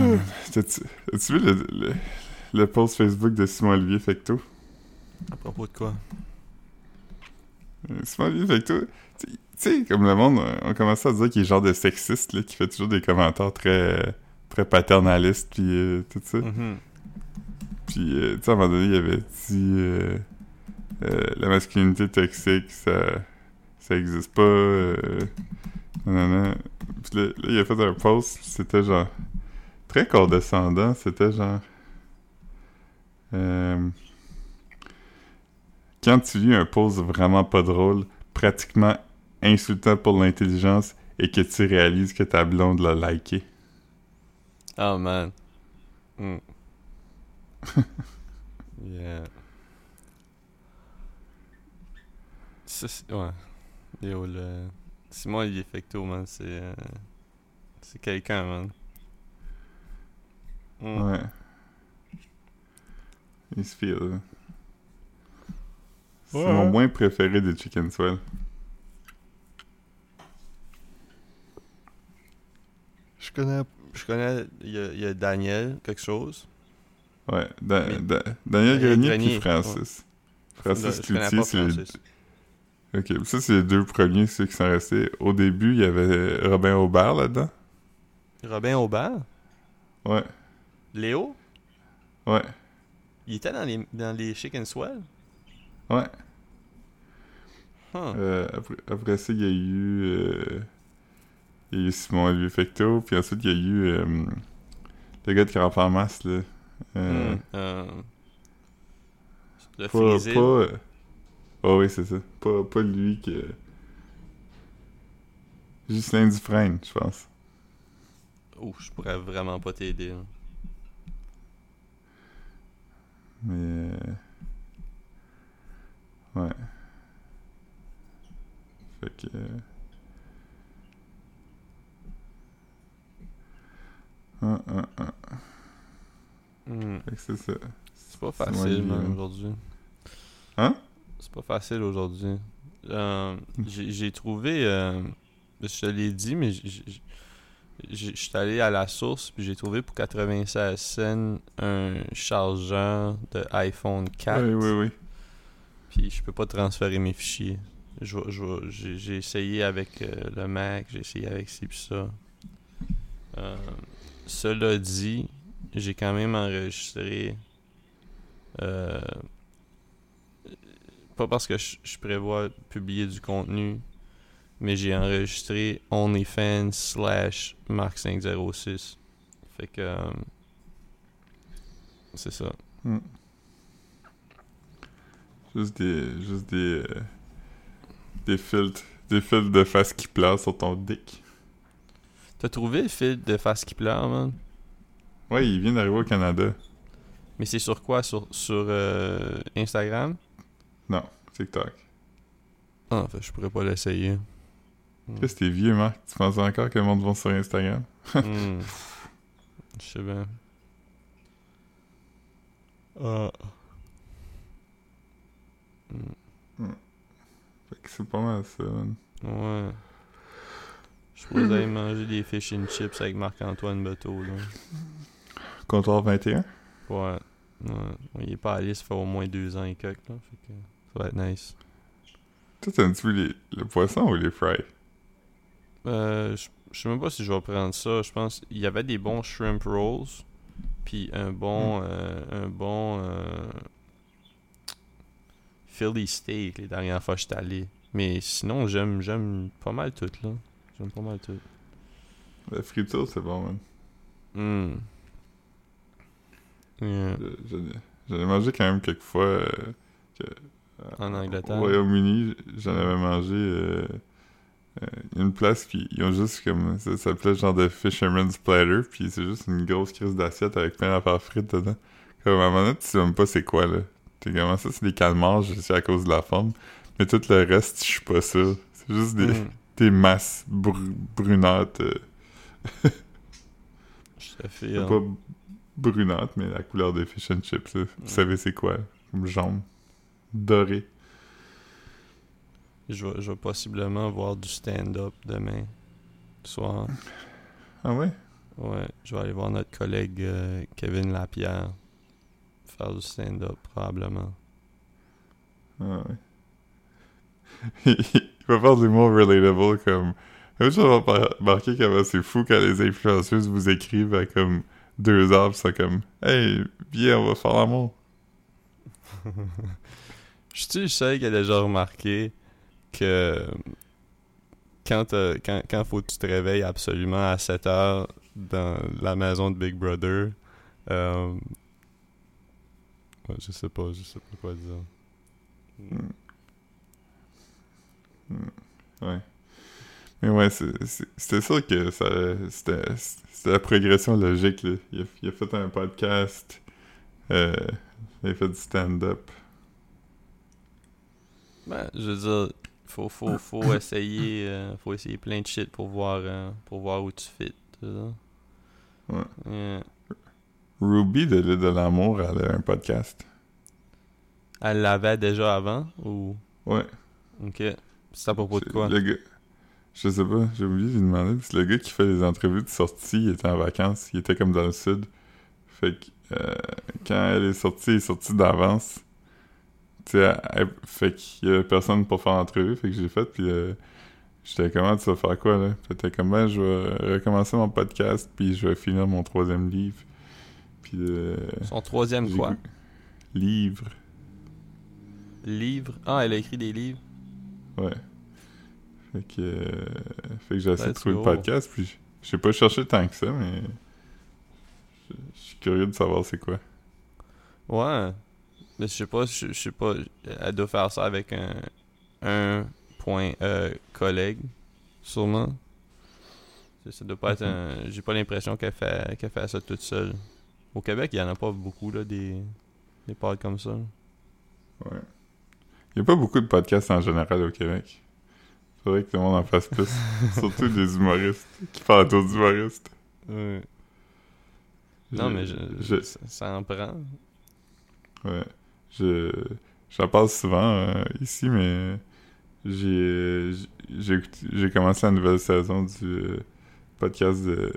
T'as-tu as-tu vu le, le, le post Facebook de Simon-Olivier Fecteau? À propos de quoi? Euh, Simon-Olivier Fecteau, tu sais, comme le monde, on commençait à dire qu'il est genre de sexiste, là, qui fait toujours des commentaires très, très paternalistes, puis euh, tout ça. Mhm. Puis, euh, tu sais, à un moment donné, il avait dit euh, la masculinité toxique, ça, ça existe pas. Non, non, non. Puis là, là, il a fait un post, c'était genre très condescendant. C'était genre. quand tu lis un post vraiment pas drôle, pratiquement insultant pour l'intelligence, et que tu réalises que ta blonde l'a liké. Oh, man. Mm. yeah. Ça, c'est- ouais. Yo, le... Simon Olivier Fecto, man, c'est... euh, C'est quelqu'un, man. Mm. Ouais. Il se file. là. C'est Ouais, mon ouais. moins préféré des Chicken Swell. Je connais... Je connais... Il y, a, il y a Daniel, quelque chose. Ouais. Da- Mais- Da- Daniel Grenier Grenier, puis Francis. Francis Cloutier, c'est. Ok, ça c'est les deux premiers, ceux qui sont restés. Au début, il y avait Robin Aubert là-dedans. Robin Aubert? Ouais, Léo? ouais, Il était dans les, dans les Chicken Swell? ouais. Huh. Euh, après, après ça, il y a eu... euh, Il y a eu Simon Fecteau, puis ensuite il y a eu euh, le gars de Caramp en masse, là. Euh, Hmm, euh, Le Pas, pas... Oh oui, c'est ça. Pas, pas lui que... Ghislain Dufresne, je pense. Ouh, je pourrais vraiment pas t'aider. hein. Mais... Ouais. Fait que... Hmm, c'est ça. C'est pas facile, aujourd'hui. Hein? C'est pas facile aujourd'hui. Euh, j'ai trouvé... euh, je te l'ai dit, mais je suis allé à la source, puis j'ai trouvé pour 96 cents un chargeur de iPhone 4. Oui, oui, oui. Puis je peux pas transférer mes fichiers. J'ai j'ai essayé avec euh, le Mac, j'ai essayé avec ci pis ça. Cela dit, j'ai quand même enregistré. euh, pas parce que je, je prévois publier du contenu, mais j'ai enregistré OnlyFans slash Mark506. Fait que. euh, c'est ça. Hmm. Juste des... Juste des... euh, Des filtres... Des filtres de face qui placent sur ton dick. T'as trouvé le fil de face qui pleure, man? Ouais, il vient d'arriver au Canada. Mais c'est sur quoi? Sur, sur euh, Instagram? Non, TikTok. Ah, fait, je pourrais pas l'essayer. Qu'est-ce que t'es vieux, Marc? Tu penses encore que le monde va sur Instagram? Hmm. Je sais bien. Ah. Hmm. Fait que c'est pas mal ça, man. Ouais. Je pourrais aller manger des fish and chips avec Marc-Antoine Beto, là. Comptoir 21? Ouais. ouais. Il est pas allé, ça fait au moins deux ans et quelques, là. Fait que Ça va être nice. Toi, t'aimes-tu les, le poisson ou les fries? Euh, je sais même pas si je vais prendre ça. Je pense il y avait des bons shrimp rolls. Puis un bon. euh, un bon. euh, Philly steak les dernières fois que j'étais allé. Mais sinon, j'aime j'aime pas mal tout, là. J'aime pas mal tout. La friture, c'est bon, man. Hmm. Yeah. Je- J'en ai- mangé quand même quelques fois. euh, que- En Angleterre. Au Royaume-Uni, j'en avais mangé euh, euh, une place, puis ils ont juste comme. Ça s'appelait genre de Fisherman's Platter, puis c'est juste une grosse crise d'assiette avec plein d'affaires frites dedans. Comme à un moment donné, tu sais même pas c'est quoi, là. T'es comment ça, c'est des calmars, je sais à cause de la forme. Mais tout le reste, je suis pas sûr. C'est juste des, Hmm. Des masses bru- brunâtres. euh, Je c'est pas brunâtre, mais la couleur des fish and chips, là. Vous savez c'est quoi? Jaune. Doré. Je vais, je vais possiblement voir du stand-up demain soir. Ah ouais? Ouais, je vais aller voir notre collègue euh, Kevin Lapierre faire du stand-up probablement. Ah ouais. il va faire du mot relatable comme. Par- marquer comment c'est fou quand les influenceuses vous écrivent à comme deux heures, c'est comme Hey, viens, on va faire l'amour. Je suis le seul qui a déjà remarqué que quand, quand, quand faut que tu te réveilles absolument à 7 heures dans la maison de Big Brother, euh, je sais pas, je sais pas quoi dire. Ouais. Mais ouais, c'était sûr que ça. C'était la progression logique, là. Il a, il a fait un podcast. Euh, il a fait du stand-up. Ben, je veux dire, faut, faut, faut essayer, euh, faut essayer plein de shit pour voir, euh, pour voir où tu fit. Ouais. Yeah. Ruby de l'île de l'amour, elle a un podcast. Elle l'avait déjà avant ou? Ouais. ok. C'est à propos de quoi? Le gars. Je sais pas, j'ai oublié de lui demander. C'est le gars qui fait les entrevues de sortie, il était en vacances, il était comme dans le sud. Fait que euh, quand elle est sortie, elle est sortie d'avance. Tu sais, elle- fait qu'il y avait personne pour faire l'entrevue, fait que j'ai fait, puis euh, j'étais comment tu vas faire quoi là? Fait que comme ben, je vais recommencer mon podcast, puis je vais finir mon troisième livre. Puis euh, Son troisième quoi? Livre, Livre? Ah, elle a écrit des livres? Ouais. Fait que, euh, fait que j'ai essayé de trouver go. le podcast, puis j'ai pas cherché tant que ça, mais je suis curieux de savoir c'est quoi. Ouais. Mais je sais pas, je sais pas. Elle doit faire ça avec un, un point euh, collègue, sûrement. Ça, ça doit pas être Mhm. un. J'ai pas l'impression qu'elle fait, qu'elle fait ça toute seule. Au Québec, il y en a pas beaucoup, là, des, des pods comme ça. Ouais. Il y a pas beaucoup de podcasts en général au Québec. Faudrait que tout le monde en fasse plus. Surtout des humoristes qui parlent d'autres humoristes. Ouais. Non, mais je, je- ça, ça en prend. Ouais. Je, j'en parle souvent euh, ici, mais j'ai, j'ai, commencé la nouvelle saison du euh, podcast de,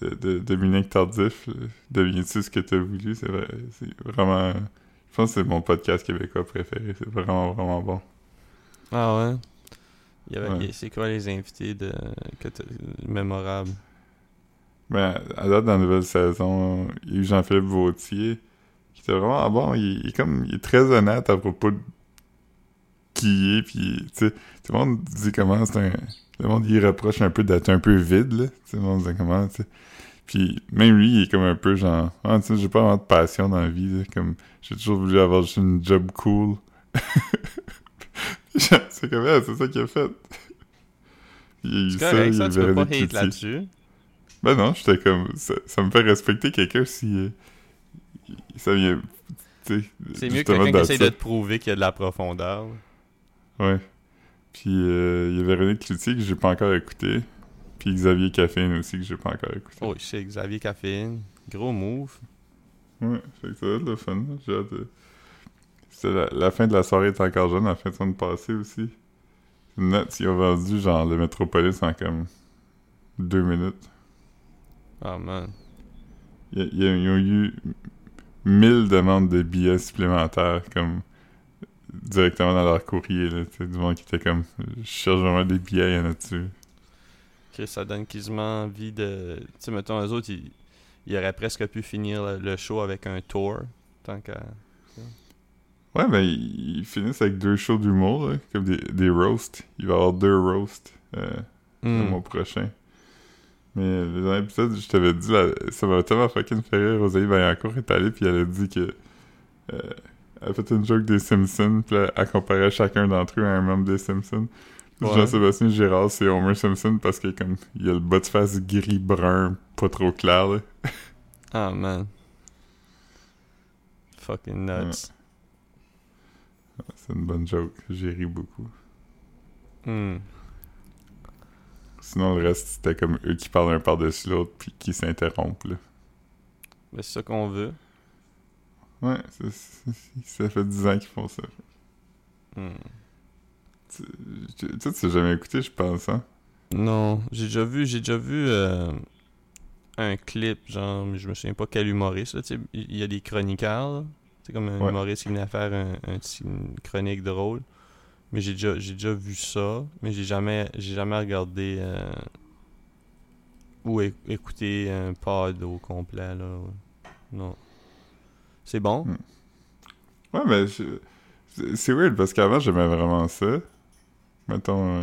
de, de Dominique Tardif. Deviens-tu ce que t'as voulu? C'est vrai, c'est vraiment... Je pense que c'est mon podcast québécois préféré. C'est vraiment, vraiment bon. Ah ouais? Il y avait, Ouais. C'est quoi les invités de, mémorables? Ben, à date, dans la nouvelle saison, il y a eu Jean-Philippe Vautier, qui était vraiment bon. Il, comme, il est très honnête à propos de qui il est, puis, tu sais, tout le monde dit comment c'est un... Le monde, il reproche un peu d'être un peu vide, là. Sais, le monde dit comment, tu sais. Puis, même lui, il est comme un peu genre, ah, tu sais, j'ai pas vraiment de passion dans la vie, là. Comme, j'ai toujours voulu avoir juste une job cool. c'est comme, ah, c'est ça qu'il a fait. Il ça, il ça, tu peux pas hate là-dessus. Ben non, j'étais comme. Ça, ça me fait respecter quelqu'un si. euh, ça vient. tu sais, C'est mieux que quelqu'un qui essaye de te prouver qu'il y a de la profondeur. Ouais. Puis euh, il y a Véronique Cloutier que j'ai pas encore écouté. Puis Xavier Caffeine aussi que j'ai pas encore écouté. Oh, je sais, Xavier Caffeine. Gros move. Ouais, fait que ça va être le fun. là. J'ai hâte de. La, la fin de la soirée est encore jeune, la fin de semaine passée aussi. Net, ils ont vendu genre le Metropolis en comme deux minutes. Ah, man. Y a- y a- ils ont eu 1000 demandes de billets supplémentaires, comme directement dans leur courrier, là, du monde qui était comme, je cherche vraiment des billets, il y en a dessus. Que ça donne quasiment envie de. Tu sais, mettons, eux autres, ils, ils auraient presque pu finir le, le show avec un tour. Tant qu'à. Ouais, ben, ils, finissent avec deux shows d'humour, là, comme des, des roasts. Il va y avoir deux roasts euh, le Hmm. mois prochain. Mais euh, le dernier épisode, je t'avais dit, là, ça m'a tellement fucking fait rire. Rosalie Vaillancourt est allée, puis elle a dit que. euh, elle a fait une joke des Simpsons, puis là, elle comparait chacun d'entre eux à un membre des Simpsons. Ouais. Jean-Sébastien Gérard, c'est Homer Simpson parce que comme il a le bas de face gris-brun, pas trop clair, là. Ah, man. Fucking nuts. C'est une bonne joke. J'ai ri beaucoup. Hmm. Sinon, le reste, c'était comme eux qui parlent un par-dessus l'autre, puis qui s'interrompent, là. Ben, c'est ça qu'on veut. Ouais, ça fait 10 ans qu'ils font ça. Hmm. Tu tu- tu jamais écouté, je pense, hein? Non, j'ai déjà vu, j'ai déjà vu euh, un clip, genre, mais je me souviens pas quel humoriste, là, il y a des chroniqueurs, c'est comme un Ouais. humoriste qui venait faire un, une chronique drôle, mais j'ai déjà, j'ai déjà vu ça, mais j'ai jamais, j'ai jamais regardé euh, ou écouté un pod au complet, là, non. C'est bon? Hmm. Ouais, mais je- c'est weird parce qu'avant, j'aimais vraiment ça. Mettons, euh,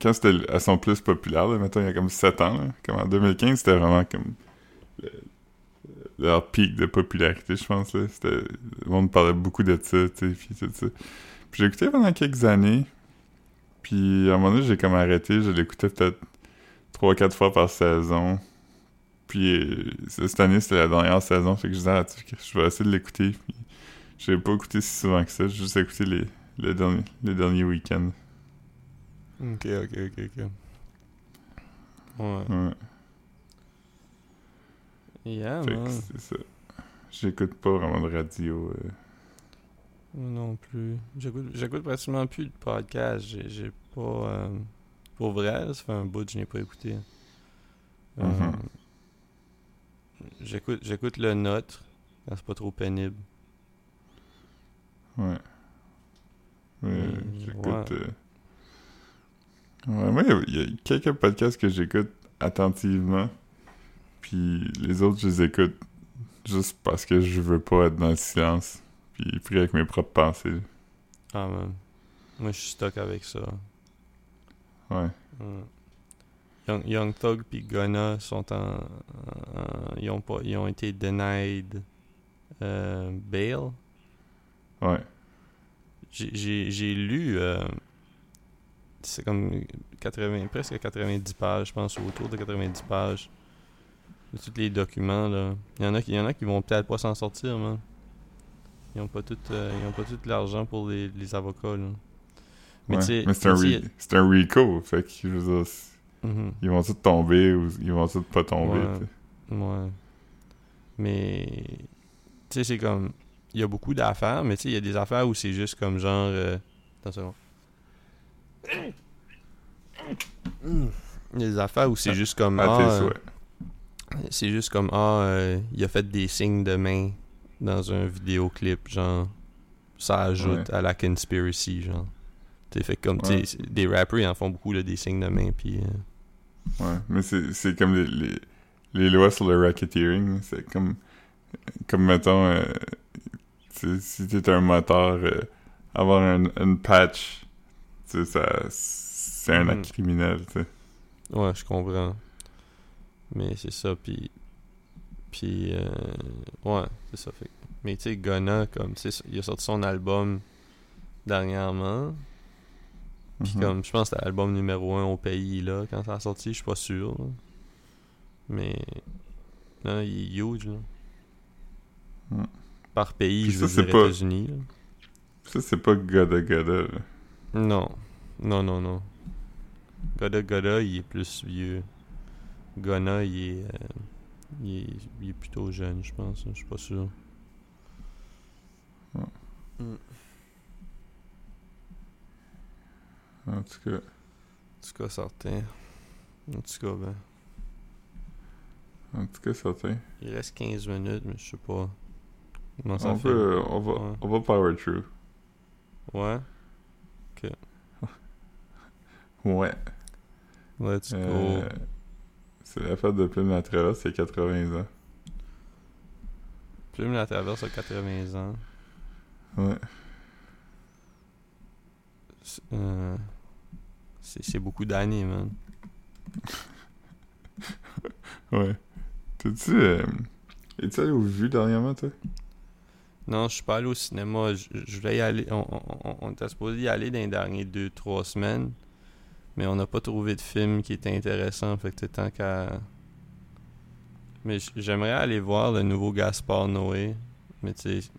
quand c'était à son plus populaire, mettons, il y a comme 7 ans, là, comme en 2015, c'était vraiment comme le- leur pic de popularité, je pense. Là. Le monde parlait beaucoup de ça, tu sais, puis pendant quelques années, puis à un moment donné, j'ai comme arrêté, je l'écoutais peut-être 3-4 fois par saison. Puis euh, cette année, c'était la dernière saison, fait que je disais, ah, tu- je vais essayer de l'écouter. Puis j'ai pas écouté si souvent que ça, j'ai juste écouté les, les, derniers, les derniers week-ends. Ok, ok, ok, ok. Ouais. Ouais, Yeah, fait man. c'est ça. J'écoute pas vraiment de radio. euh. Moi non plus. J'écoute, j'écoute pratiquement plus de podcasts. J'ai, j'ai pas. euh, pour vrai, ça fait un bout que je n'ai pas écouté. Euh, Mhm. j'écoute, j'écoute le nôtre quand c'est pas trop pénible. Ouais. J'écoute. ouais. euh, Ouais, moi, il y a- il y, a quelques podcasts que j'écoute attentivement. Puis les autres, je les écoute juste parce que je veux pas être dans le silence. Puis pris avec mes propres pensées. Ah, man. Moi, je suis stuck avec ça. Ouais. Mm. Young, Young Thug puis Gunna sont en, en- ils ont pas ils ont été denied euh, bail. Ouais. J'ai- lu euh, c'est comme 80 presque 90 pages, je pense autour de 90 pages de tous les documents là. Il y en a qui il y en a qui vont peut-être pas s'en sortir, man. Ils ont pas tout euh, ils ont pas tout l'argent pour les, les avocats là. Mais Ouais. Mais c'est un, re- Rico. Fait que je veux dire, c'est- Mhm. ils vont tous tomber ou ils vont tous pas tomber. Ouais. Ouais. Mais, tu sais, c'est comme. Il y a beaucoup d'affaires, mais tu sais, il y a des affaires où c'est juste comme genre. euh, Attends une seconde. Il y a des affaires où c'est juste comme. Ah, tes euh, c'est juste comme. Ah, euh, il a fait des signes de main dans un vidéoclip, genre. Ça ajoute Ouais. à la conspiracy, genre. Tu sais, fait comme, Ouais. des rappers, ils en font beaucoup, là, des signes de main, puis. euh, Ouais, mais c'est comme les, les, les lois sur le racketeering. C'est comme, comme mettons, euh, si t'es un moteur, euh, avoir un, une patch, c'est un acte criminel, tu sais. Ouais, je comprends. Mais c'est ça, puis... Puis, euh, ouais, c'est ça. Fait. Mais tu sais, Gunna, comme, il a sorti son album dernièrement. Puis Mhm. comme, je pense que c'était l'album numéro 1 au pays, là, quand ça a sorti, je suis pas sûr. là. Mais, non, il est huge, là. Mm. Par pays, Puis je ça, veux c'est dire pas- États-Unis. Ça, c'est pas Goda Goda, là. Non. Non, non, non. Goda Goda, il est plus vieux. Gunna, il est, euh, il est, il est plutôt jeune, je pense. hein, Je suis pas sûr. Ouais. Mm. En tout cas, En tout cas, certain. En tout cas, ben. en tout cas, certain. Il reste 15 minutes, mais je sais pas. Ça On, fait. peut, on, va, Ouais. on va power through. Ouais. Ouais. Let's go. Euh, c'est la fête de Plume la Traverse, c'est 80 ans. Plume la traverse à 80 ans. Ouais. C'est euh, beaucoup d'années, man. Ouais. T'as-tu. Euh, Es-tu allé au vu dernièrement, toi? Non, je suis pas allé au cinéma. Je, je voulais y aller. On, on, on était supposé y aller dans les dernières 2-3 semaines. Mais on n'a pas trouvé de film qui était intéressant. Fait que tant qu'à. Mais j'aimerais aller voir le nouveau Gaspard Noé. Mais tu sais.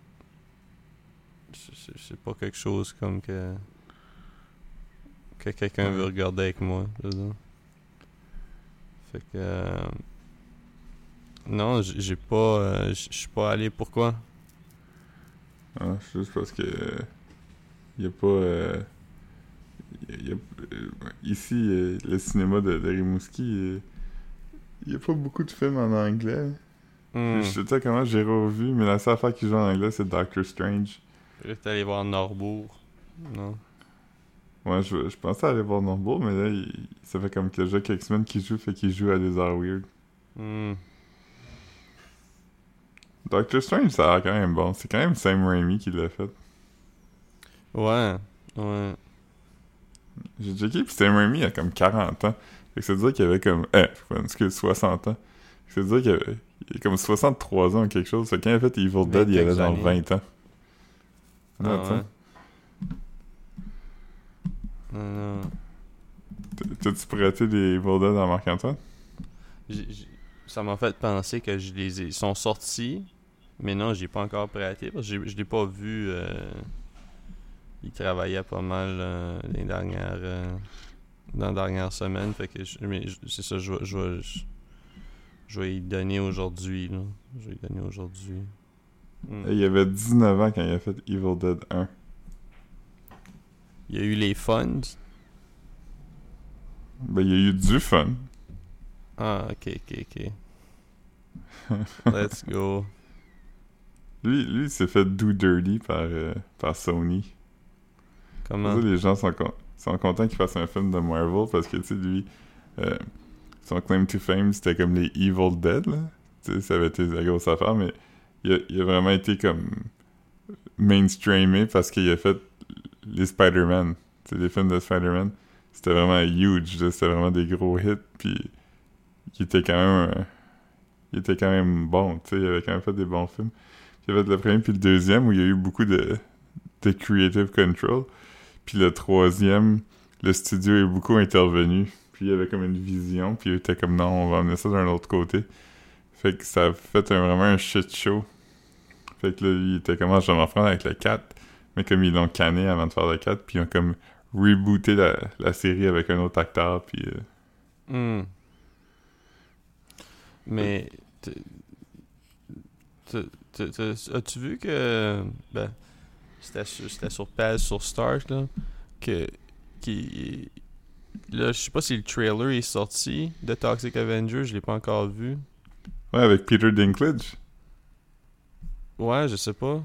c'est- pas quelque chose comme que. Que quelqu'un veut regarder avec moi. Fait que. euh, Non, j'ai pas. euh, Je suis pas allé. Pourquoi? Ah, c'est juste parce que. Il y a pas. euh, y a- y a- ici, le cinéma de, de Rimouski, il y a pas beaucoup de films en anglais. Hmm. Je sais pas comment j'ai revu, mais la seule affaire qui joue en anglais, c'est Doctor Strange. J'étais allé voir Norbourg. Non? Ouais, je, je pensais aller voir Norbourg, mais là, il- ça fait comme déjà quelques semaines qu'il joue, fait qu'il joue à des heures weird. Hmm. Doctor Strange, ça a l'air quand même bon. C'est quand même Sam Raimi qui l'a fait. Ouais. Ouais. J'ai checké, pis Sam Raimi a comme 40 ans. Fait que ça veut dire qu'il avait comme... Eh, excuse, 60 ans. Fait que ça veut dire qu'il avait, il a comme 63 ans ou quelque chose. Fait que quand il a fait Evil Dead, il avait genre années. 20 ans. Ah, Ouais. Non, non. T- T'as-tu prêté des Evil Dead à Marc-Antoine? Ça m'a fait penser que je les ai... Ils sont sortis, mais non, j'ai pas encore prêté parce que j'ai- je l'ai pas vu. euh, Il travaillait pas mal euh, les dernières... euh, Dans les dernières semaines, fait que c'est ça, je vais... Je vais, je- je vais y donner aujourd'hui. Je vais y donner aujourd'hui. Hmm. Il avait 19 ans quand il a fait Evil Dead 1. Il y a eu les funds. Ben, il y a eu du fun. Ah, ok, ok, ok. Let's go. Lui, lui il s'est fait do dirty par, euh, par Sony. Comment? Ça, les gens sont, con- sont contents qu'il fasse un film de Marvel parce que, tu sais, lui, euh, son claim to fame, c'était comme les Evil Dead, là. Tu sais, ça avait été la grosse affaire, mais il a, il a vraiment été comme mainstreamé parce qu'il a fait les Spider-Man. Tu sais, les films de Spider-Man. C'était vraiment huge. C'était vraiment des gros hits, puis il était quand même... euh, il était quand même bon, tu sais, il avait quand même fait des bons films. Il a fait le premier puis le deuxième où il y a eu beaucoup de, de creative control. Puis le troisième, le studio est beaucoup intervenu. Puis il y avait comme une vision, puis il était comme non, on va amener ça d'un autre côté. Fait que ça a fait un- vraiment un shit show. Fait que là, il était comme Ah, je vais m'en prendre avec le 4. Mais comme ils l'ont canné avant de faire le 4, puis ils ont comme rebooté la, la série avec un autre acteur, puis euh, Hmm. Mais t- as-tu vu que ben c'était sur, sur page sur Stark là que qui là je sais pas si le trailer est sorti de Toxic Avenger, je l'ai pas encore vu. ouais, avec Peter Dinklage. Ouais, je sais pas.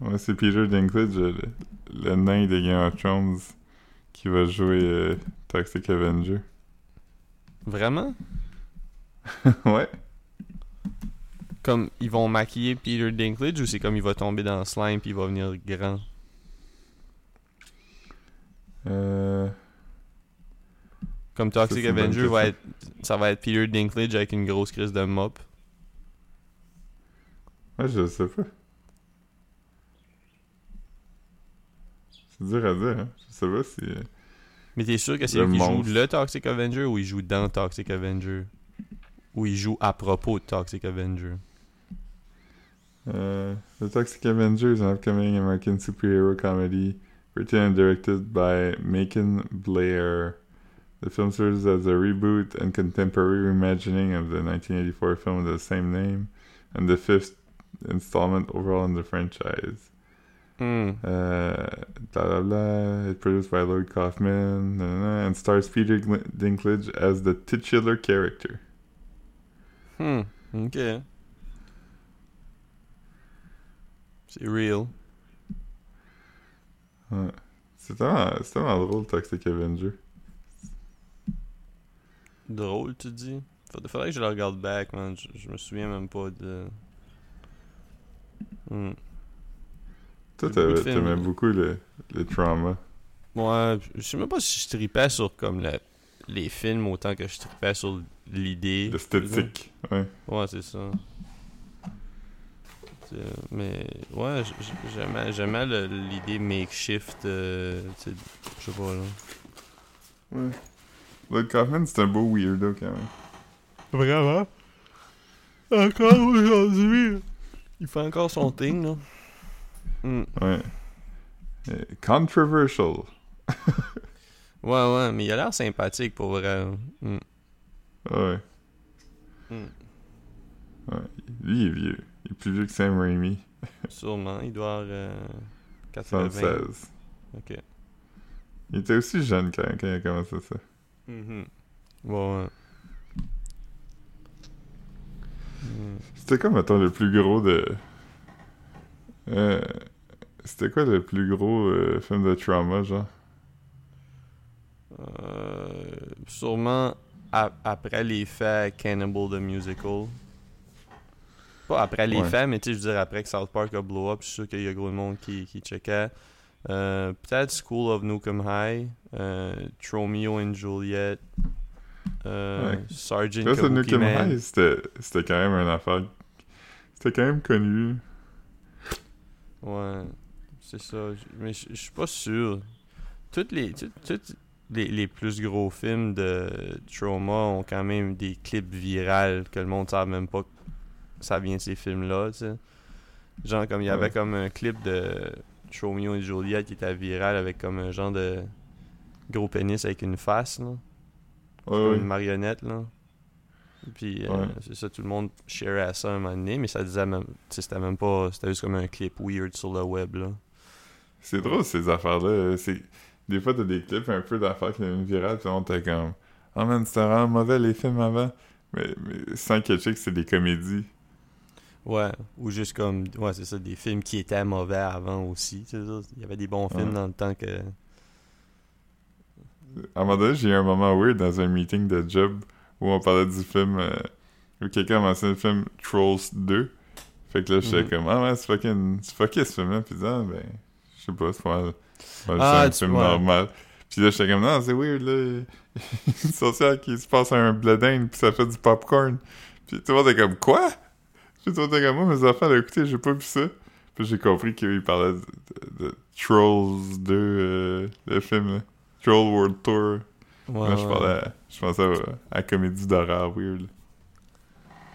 Ouais, c'est Peter Dinklage, le, le nain de Game of Thrones, qui va jouer euh, Toxic Avenger. Vraiment? Ouais. Comme ils vont maquiller Peter Dinklage ou c'est comme il va tomber dans le slime puis il va venir grand? Euh, Comme Toxic Ça, Avenger va être ça va être Peter Dinklage avec une grosse crise de mop. ouais, je sais pas. C'est dur à dire, hein. Je sais pas si... euh, Mais t'es sûr que c'est lui qui joue le Toxic Avenger ou il joue dans Toxic Avenger? Ou il joue à propos de Toxic Avenger? Uh, the Toxic Avenger is an upcoming American superhero comedy written and directed by Macon Blair. The film serves as a reboot and contemporary reimagining of the 1984 film of the same name, and the fifth installment overall in the franchise. Hmm. Uh, blah blah blah. It's produced by Lloyd Kaufman na, na, and stars Peter Dinklage as the titular character. Hmm. Ok. C'est real. Ouais. C'est tellement, tellement drôle, Toxic Avenger. Drôle, tu dis? Faudrait, que je le regarde back, man. Je, je me souviens même pas de. Hmm. Toi, t'aimais beaucoup le, le trauma. Ouais, je sais même pas si je tripais sur comme la- les films autant que je tripais sur l'idée. L'esthétique. Ouais. Ouais, c'est ça. C'est- Mais ouais, j'aimais, j'aimais le- l'idée makeshift. euh, je sais pas là. Ouais. Lloyd Kaufman, c'est un beau weirdo quand même. Vraiment? Encore aujourd'hui? Il fait encore son thing là. Hmm. Ouais. Euh, controversial. Ouais, ouais, mais il a l'air sympathique pour vrai. Hmm. Ouais. Hmm. ouais. Lui, il est vieux. Il est plus vieux que Sam Raimi. Sûrement, il doit avoir euh, 80. 76. Ok. Il était aussi jeune quand, quand il a commencé ça. Mhm. Ouais, ouais. Hmm. C'était quoi, mettons, le plus gros de... Euh, C'était quoi le plus gros euh, film de trauma, genre? Euh, sûrement a- après les faits Cannibal the Musical. Pas après les Ouais. faits, mais tu sais, je veux dire, après que South Park a blow up, je suis sûr qu'il y a gros de monde qui, qui checkait. Euh, Peut-être School of Nukem High, euh, Tromeo and Juliet, euh, Ouais. Sergeant Là, c'est Kabuki Nukem Man. High, c'était c'était quand même une affaire... C'était quand même connu. Ouais, c'est ça. Mais je suis pas sûr. Toutes les, tout- toutes les, les plus gros films de Trauma ont quand même des clips virales que le monde ne sait même pas que ça vient de ces films-là, tu sais. Genre, comme il y avait Ouais. comme un clip de Romeo et Juliet qui était viral avec comme un genre de gros pénis avec une face, là. Ouais, une marionnette, là. Puis, euh, c'est ça, tout le monde shareait à ça un moment donné, mais ça disait même. C'était même pas. C'était juste comme un clip weird sur le web, là. C'est drôle, ces affaires-là. C'est... Des fois, t'as des clips un peu d'affaires qui deviennent virales, puis on t'es comme... Oh man, c'était vraiment mauvais, les films avant. Mais, mais sans catcher que c'est des comédies. Ouais, ou juste comme. Ouais, c'est ça, des films qui étaient mauvais avant aussi, ça. Il y avait des bons films Ouais. dans le temps que. À un moment donné, j'ai eu un moment weird dans un meeting de job où on parlait du film... euh, où quelqu'un a mentionné le film Trolls 2. Fait que là, j'étais Mhm. comme... Ah ouais, c'est fucking... C'est fucké, ce film-là. Puis ah, ben... Je sais pas, c'est pas pas Ah, un film ouais. normal. Puis là, j'étais comme... Non, c'est weird, là. Une qui se passe à un bledin, puis ça fait du popcorn. Puis tout le monde est comme... Quoi? Monde est comme... Moi, mes enfants, là, écoutez, j'ai pas vu ça. Puis j'ai compris qu'il parlait de, de- de Trolls 2, euh, le film, là. Troll World Tour. Ouais, Moi, je parlais à, je pensais à, comédie d'horreur weird.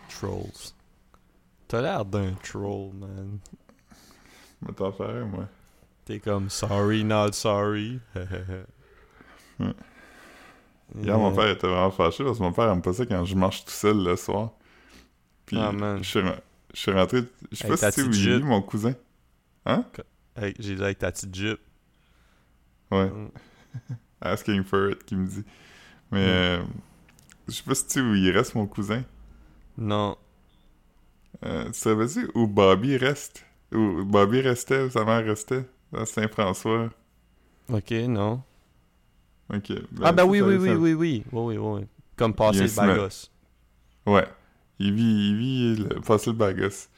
Trolls. T'as l'air d'un troll, man. M'en faire un, moi. T'es comme sorry, not sorry. Ouais. Hier, mon père était vraiment fâché parce que mon père aime pas ça quand je mange tout seul le soir. Puis, Ah, man. je suis, je suis rentré. Je sais Avec pas si tu sais où petite il vit, jupe? mon cousin. Hey, J'ai dit avec ta petite jupe? Ouais, Mm. Asking for it, qui me dit. Mais, Mm. euh, je sais pas si tu sais où il reste, mon cousin. Non. Euh, tu savais-tu où Bobby reste? Où Bobby restait, où sa mère restait? Dans Saint-François. Ok, non. Ok. ah, ben oui, oui, oui, oui, oui. Oui, oui, oui. Comme passer le bagos. Ouais. Il vit, il vit le, passer le bagos.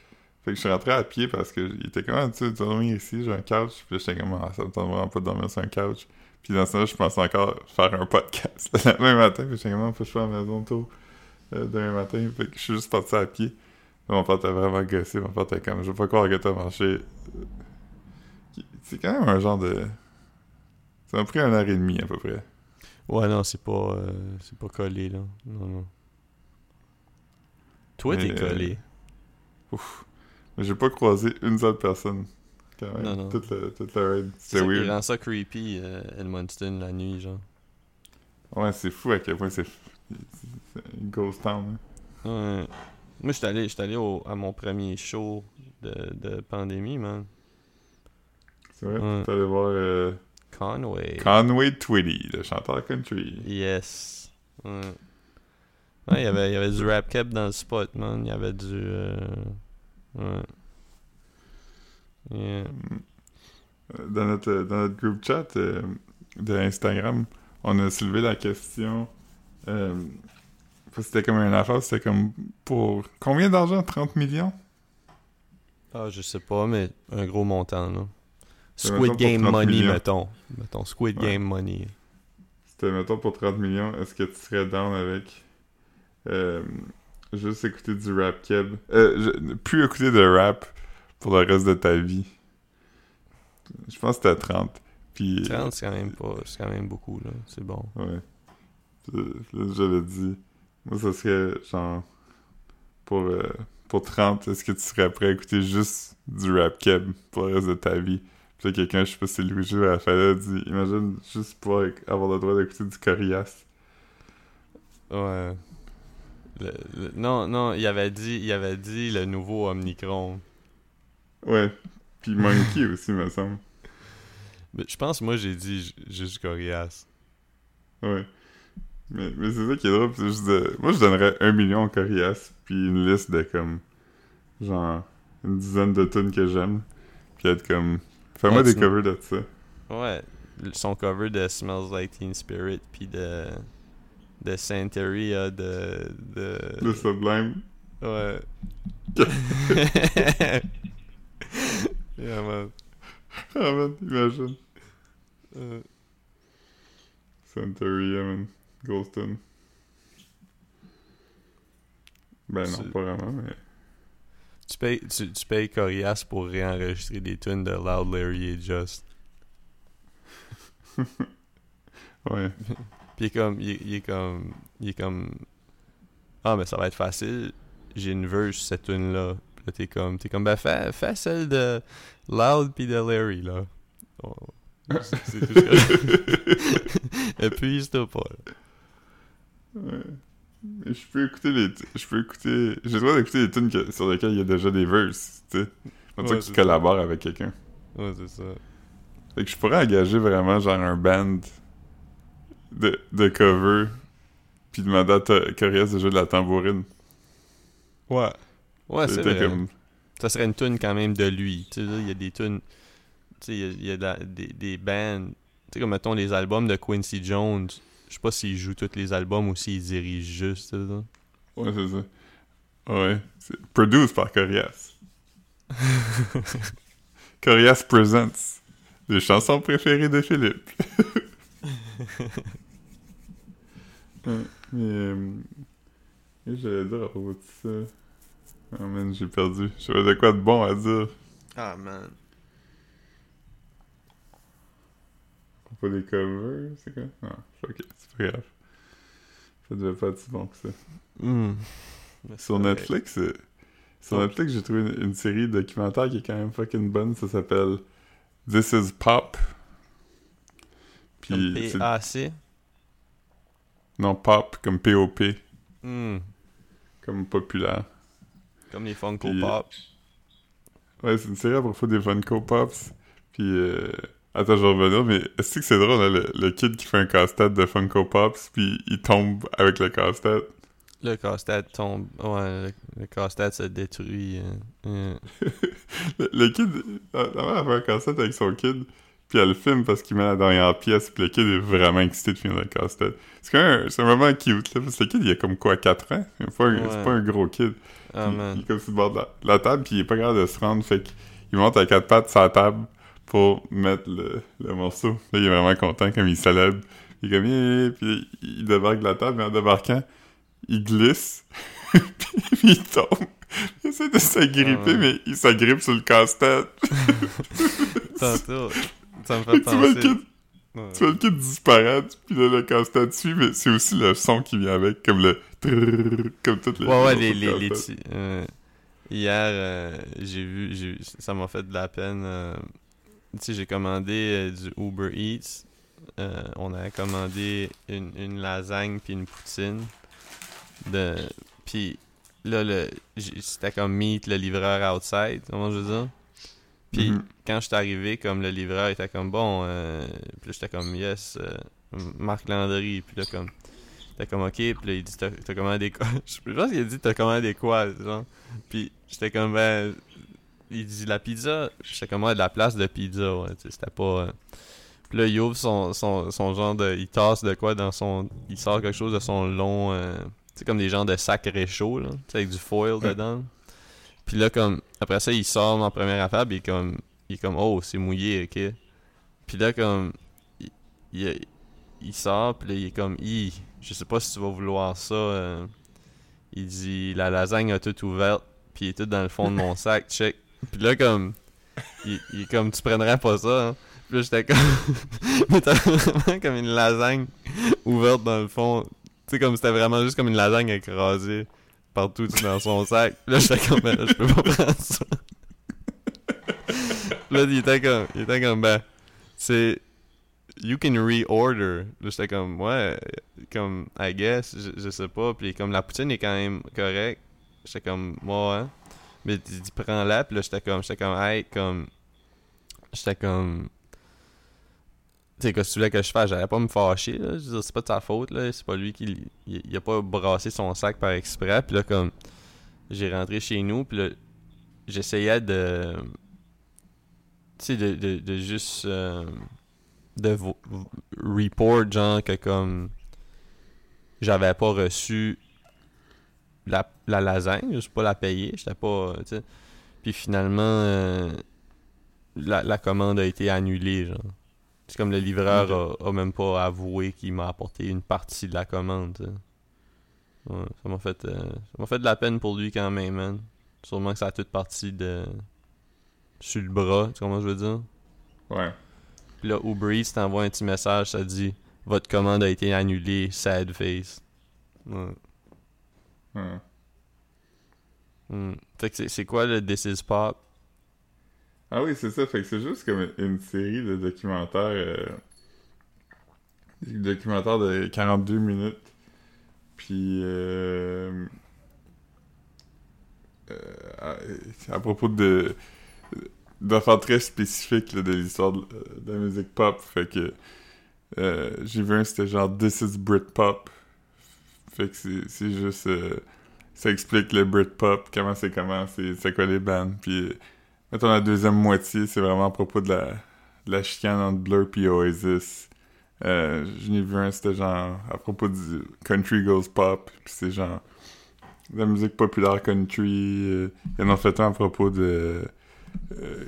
Fait que je suis rentré à pied parce que il était comme, Ah, tu veux dormir ici, j'ai un couch. Puis j'étais comme, ah, ça me tente vraiment pas de dormir sur un couch. Puis dans ce temps-là, je pensais encore faire un podcast le même matin. Puis j'étais comme, Ah, faut que je sois à la maison tôt euh, demain matin. Fait que je suis juste parti à pied. Mon père t'a vraiment gossé. Mon père était comme, je veux pas croire que t'as marché. C'est quand même un genre de. Ça m'a pris une heure et demie à peu près. Ouais, non, c'est pas, euh, c'est pas collé, là. Non, non. Toi, t'es euh, collé. Ouf. Mais j'ai pas croisé une seule personne. Quand même. Non, non. Toute, le, toute la raid. C'est weird. rend ça creepy, euh, Edmundston, la nuit, genre. Ouais, c'est fou à quel point c'est. C'est une ghost town. hein. Ouais. Moi, j'étais allé, j'étais allé au- à mon premier show de, de pandémie, man. C'est vrai? Ouais. T'es allé voir euh, Conway. Conway Twitty, le chanteur country. Yes. Ouais. Ouais, il y avait, il y avait du rap cap dans le spot, man. Il y avait du. euh, Ouais. Yeah. Euh, dans notre, dans notre groupe chat euh, de Instagram, on a soulevé la question. Euh, c'était comme une affaire, c'était comme pour combien d'argent? 30 millions? Ah, je sais pas, mais un gros montant, là. Squid Game 30 money, millions. mettons. Mettons, Squid Ouais. Game money. C'était, mettons, pour 30 millions, est-ce que tu serais down avec? Euh, juste écouter du rap keb? Euh, je- plus écouter de rap pour le reste de ta vie. Je pense que c'était 30. Puis, 30, c'est quand même pas... C'est quand même beaucoup, là. C'est bon. ouais. J'avais dit, moi, ça serait genre, pour, euh, pour 30, est-ce que tu serais prêt à écouter juste du rap keb pour le reste de ta vie? Puis quelqu'un, je sais pas si c'est Louis-Gilles Raphaël, a dit, imagine juste pouvoir avoir le droit d'écouter du Corias. Ouais. Le- le- non, non, il avait dit, il avait dit le nouveau Omnicron. Ouais. Puis Monkey aussi, me semble. Mais je pense, moi, j'ai dit juste Corias. Ouais. Mais, mais c'est ça qui est drôle. c'est juste de- Moi, je donnerais un million au Corias, puis une liste de comme. Genre, une dizaine de tunes que j'aime. Puis être comme. Fais-moi des covers de ça. Ouais. Son cover de Smells Like Teen Spirit, puis de... De Santeria, de... de... Le Sublime. Ouais. yeah, man. Ah, man, imagine. Euh, Santeria, man. Goldston. Ben non, pas vraiment, mais. tu, payes, tu, tu payes Corias pour réenregistrer des tunes de Loud Larry et Just. Ouais. Puis comme, il, est- il est comme, il est comme, ah mais ça va être facile. J'ai une verse sur cette tune là. Puis là t'es comme, t'es comme, ben fais, fais celle de Loud puis de Larry là. Oh. C'est tout ce que- Épuise-toi pas. là. Ouais. Mais je peux écouter les. Je peux écouter. J'ai le droit d'écouter des tunes que- sur lesquelles il y a déjà des verses, tu sais. On dirait ça. collabores avec quelqu'un. Ouais, c'est ça. Fait que je pourrais engager vraiment genre un band de, de cover puis demander à Ta- Corias de jouer de la tambourine. Ouais. Ouais, c'est C'était vrai. comme. Ça serait une tune quand même de lui. Tu sais, là, il y a des tunes. Tu sais, il y a, il y a de la- des, des bands. Tu sais, comme mettons les albums de Quincy Jones. Je sais pas s'il joue tous les albums ou s'il dirige juste. tu sais, là. Ouais, c'est ça. Ouais. Produced par Corias. Corias Presents. Les chansons préférées de Philippe. Ouais, mais. Euh, qu'est-ce que j'allais dire à propos de ça. Ah man, j'ai perdu. J'avais de quoi de bon à dire. Ah, man. À propos des covers, c'est quoi? Non, ok, c'est pas grave. Ça devait pas être si bon que ça. Hmm. Sur. Netflix, euh, sur Netflix, j'ai trouvé une, une série documentaire qui est quand même fucking bonne. Ça s'appelle This is Pop. Puis, c'est- PAC. Non, Pop comme P-O-P, Hmm. comme populaire. Comme les Funko Puis- Pop. Ouais, c'est une série à propos des Funko Pops. Puis, euh... attends, je vais revenir, mais est-ce que c'est drôle, hein, le, le kid qui fait un casse-tête de Funko Pops, puis il tombe avec le casse-tête? Le casse-tête tombe. Ouais, le, le casse-tête se détruit. euh, euh. Le, le kid, la la mère a fait un casse-tête avec son kid, puis elle le filme parce qu'il met la dernière pièce, puis le kid est vraiment excité de finir le casse-tête. C'est quand même un, c'est un moment cute, là, parce que le kid, il a comme quoi, 4 ans? C'est pas, un- Ouais. c'est pas un gros kid. Ah, il, est comme sur le bord de la, table, puis il est pas capable de se rendre, fait qu'il monte à quatre pattes sur la table pour mettre le, le morceau. Là, il est vraiment content, comme il célèbre. Il est comme, yeah, puis il débarque de la table, mais en débarquant, il glisse, puis il tombe. Il essaie de s'agripper, Ah ouais. mais il s'agrippe sur le casse-tête. Tantôt. Ça me Fait tu vois le penser. kid, Ouais. tu vois le kid disparaître, puis là, le casse-tête suit, mais c'est aussi le son qui vient avec, comme le comme toutes les Ouais, ouais, les, euh, hier, euh, j'ai vu, ça m'a fait de la peine. euh, tu sais, j'ai commandé euh, du Uber Eats. On avait commandé une, une lasagne puis une poutine. De, puis là, le, c'était comme meet le livreur outside, comment je veux dire? Puis Mhm. quand je suis arrivé, comme le livreur était comme bon, euh, puis j'étais comme yes, euh, Marc Landry, puis là comme, t'es comme ok, puis là il dit t'as t'as commandé quoi? Je pense qu'il a dit t'as commandé quoi, genre. Puis j'étais comme ben, il dit la pizza, j'étais comme, ouais, de la place de pizza, ouais, tu sais, c'était pas. euh. Puis là, il ouvre son, son, son genre de. Il tasse de quoi dans son. Il sort quelque chose de son long. euh, tu sais, comme des genres de sacs réchauds, là, tu sais, avec du foil dedans. Puis là, comme. Après ça, il sort en première affaire, puis il est comme. Il est comme, oh, c'est mouillé, ok. Puis là, comme. Il, il, il sort, puis là, il est comme, Hi, je sais pas si tu vas vouloir ça. euh. Il dit, la lasagne a toute ouverte, puis il est tout dans le fond de mon sac, check. Puis là, comme. Il, il est comme, tu prendrais pas ça, hein. Puis là, j'étais comme. Mais t'as vraiment comme une lasagne ouverte dans le fond. Tu sais, comme c'était vraiment juste comme une lasagne écrasée partout dans son sac. Là, j'étais comme, ben, je peux pas prendre ça. Là, il était comme, il était comme, ben, c'est. You can reorder. Là, j'étais comme, ouais, comme, I guess, je, je sais pas. Puis comme, la poutine est quand même correcte. J'étais comme, moi, hein. Mais il dit, prends-la. Puis là, j'étais comme, j'étais comme, hey, comme. J'étais comme. Sais, que tu voulais que je fasse? J'allais pas me fâcher, là. C'est pas de sa faute, là. C'est pas lui qui. Il, a pas brassé son sac par exprès. Puis là, comme. J'ai rentré chez nous. Puis là, j'essayais de. Tu sais, de, de, juste. euh, de report, genre, que comme. J'avais pas reçu la, la lasagne, je pas la payer, j'étais pas. Puis finalement, euh, la, la commande a été annulée, genre. C'est comme le livreur a, a même pas avoué qu'il m'a apporté une partie de la commande. Ouais, ça m'a fait, euh, ça m'a fait de la peine pour lui quand même, man. Sûrement que ça a toute partie de... sur le bras, tu sais comment je veux dire? Ouais. Puis là, Uber Eats t'envoie un petit message, ça dit « Votre commande a été annulée, sad face. » Ouais. Ouais. Hmm. Fait que c'est- c'est quoi le This is Pop? Ah oui, c'est ça. Fait que c'est juste comme une série de documentaires. euh, documentaires de 42 minutes. Puis. Euh, euh, à, à propos de. d'affaires très spécifiques là, de l'histoire de, la musique pop. Fait que. euh, J'ai vu un, c'était genre This is Britpop. Fait que c'est juste. ça explique le Britpop, comment c'est comment, c'est c'est quoi les bands. Puis. Mettons la deuxième moitié, c'est vraiment à propos de la, la chicane entre Blur et Oasis. Euh, je n'ai vu un, c'était genre à propos du Country Goes Pop, puis c'est genre de la musique populaire country. Euh, ils en ont fait un à propos de euh,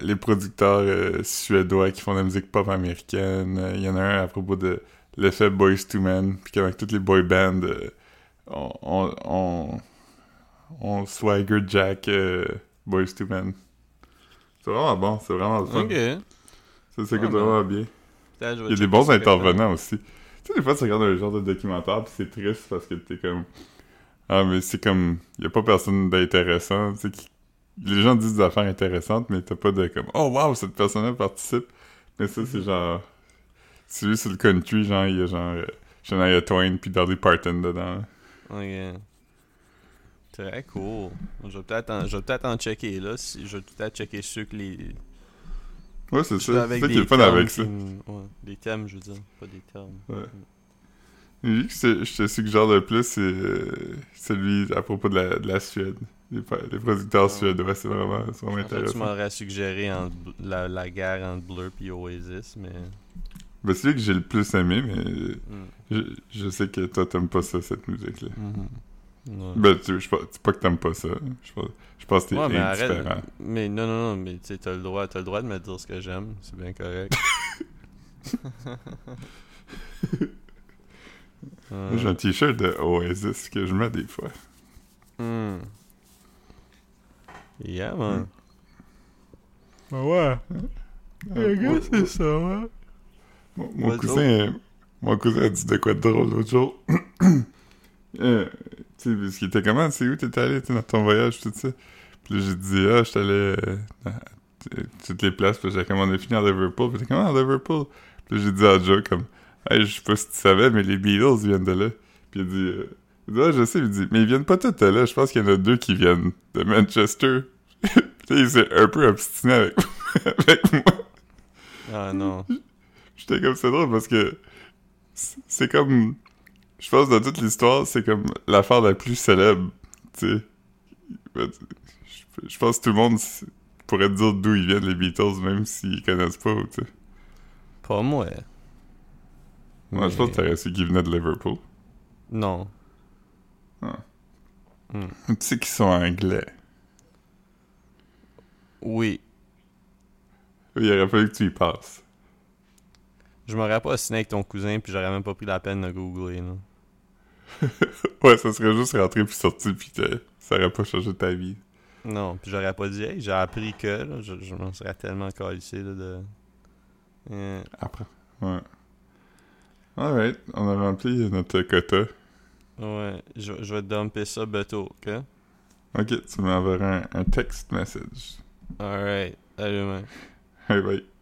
les producteurs euh, suédois qui font de la musique pop américaine. Il y en a un à propos de l'effet Boys to Men, puis qu'avec toutes les boy bands, on, swagger Jack Boys to Men. C'est vraiment bon, c'est vraiment le fun. Ok. Ça s'écoute ben. vraiment bien. Il y a des bons intervenants aussi. Tu sais, des fois, tu regardes un genre de documentaire, puis c'est triste parce que t'es comme. Ah, mais c'est comme. Il a pas personne d'intéressant. Tu sais, qui- les gens disent des affaires intéressantes, mais t'as pas de comme. Oh, wow, cette personne-là participe. Mais ça, c'est genre. Celui sur le country, genre, il y a genre. euh, Shania Twain, puis Dolly Parton dedans. Ok. Très cool. Je vais peut-être en, peut-être en checker là. Si, je vais peut-être checker ceux que les. Ouais, c'est ça. C'est ça qui est fun avec ça. ouais, des thèmes, je veux dire, pas des termes. Ouais. Lui que c'est- je te suggère le plus, c'est euh, celui à propos de la, de la Suède. Les, producteurs Ah. suédois, c'est vraiment, c'est vraiment En fait, tu intéressant. m'aurais suggéré la, la guerre entre Blur et Oasis, mais. Ben, c'est lui que j'ai le plus aimé, mais hmm. je, je sais que toi, t'aimes pas ça, cette musique-là. Mhm. Ouais. Ben, tu, je, pense- c'est pas que t'aimes pas ça. Je pense, je pense que t'es Ouais, mais indifférent. arrête. Mais non, non, non, mais tu sais, t'as le droit, t'as le droit de me dire ce que j'aime, c'est bien correct. Moi, J'ai un t-shirt de Oasis que je mets des fois. Hmm. Yeah, man. Ah ouais? Le gars, c'est ça, ouais. Mon, cousin, euh, mon cousin a dit de quoi de drôle l'autre jour. euh, tu sais, parce qu'il était comment, c'est où t'étais allé, dans ton voyage, tout ça? Puis là, j'ai dit, ah, j'étais allé euh, dans t- toutes les places, puis j'ai commandé fini à Liverpool. Puis t'es comment à Liverpool? Puis là, j'ai dit à Joe, comme, hey, je sais pas si tu savais, mais les Beatles viennent de là. Puis il dit, euh, il dit, ah, je sais, il dit, mais ils viennent pas tous de là, je pense qu'il y en a deux qui viennent de Manchester. puis il s'est un peu obstiné avec, avec moi. Ah non. J'étais comme c'est drôle parce que c'est comme je pense dans toute l'histoire c'est comme l'affaire la plus célèbre tu sais je pense que tout le monde pourrait te dire d'où ils viennent les Beatles, même s'ils connaissent pas, tu sais. Pas moi. Moi, je pense que t'aurais su qu'ils venaient de Liverpool. Non. Ah. Hmm. Tu sais qu'ils sont anglais. Oui. Il aurait fallu que tu y passes. Je m'aurais pas assigné avec ton cousin, puis j'aurais même pas pris la peine de googler, là. Ouais, ça serait juste rentré puis sorti, puis ça aurait pas changé ta vie. Non, puis j'aurais pas dit, hey, j'ai appris que, là, je, je m'en serais tellement calissé, là, de... Euh, Après. Ouais. Alright, on a rempli notre quota. ouais, je, je vais dumper ça bientôt, ok? Ok, tu m'enverras un, un text message. Alright, salut, man. Hey, bye.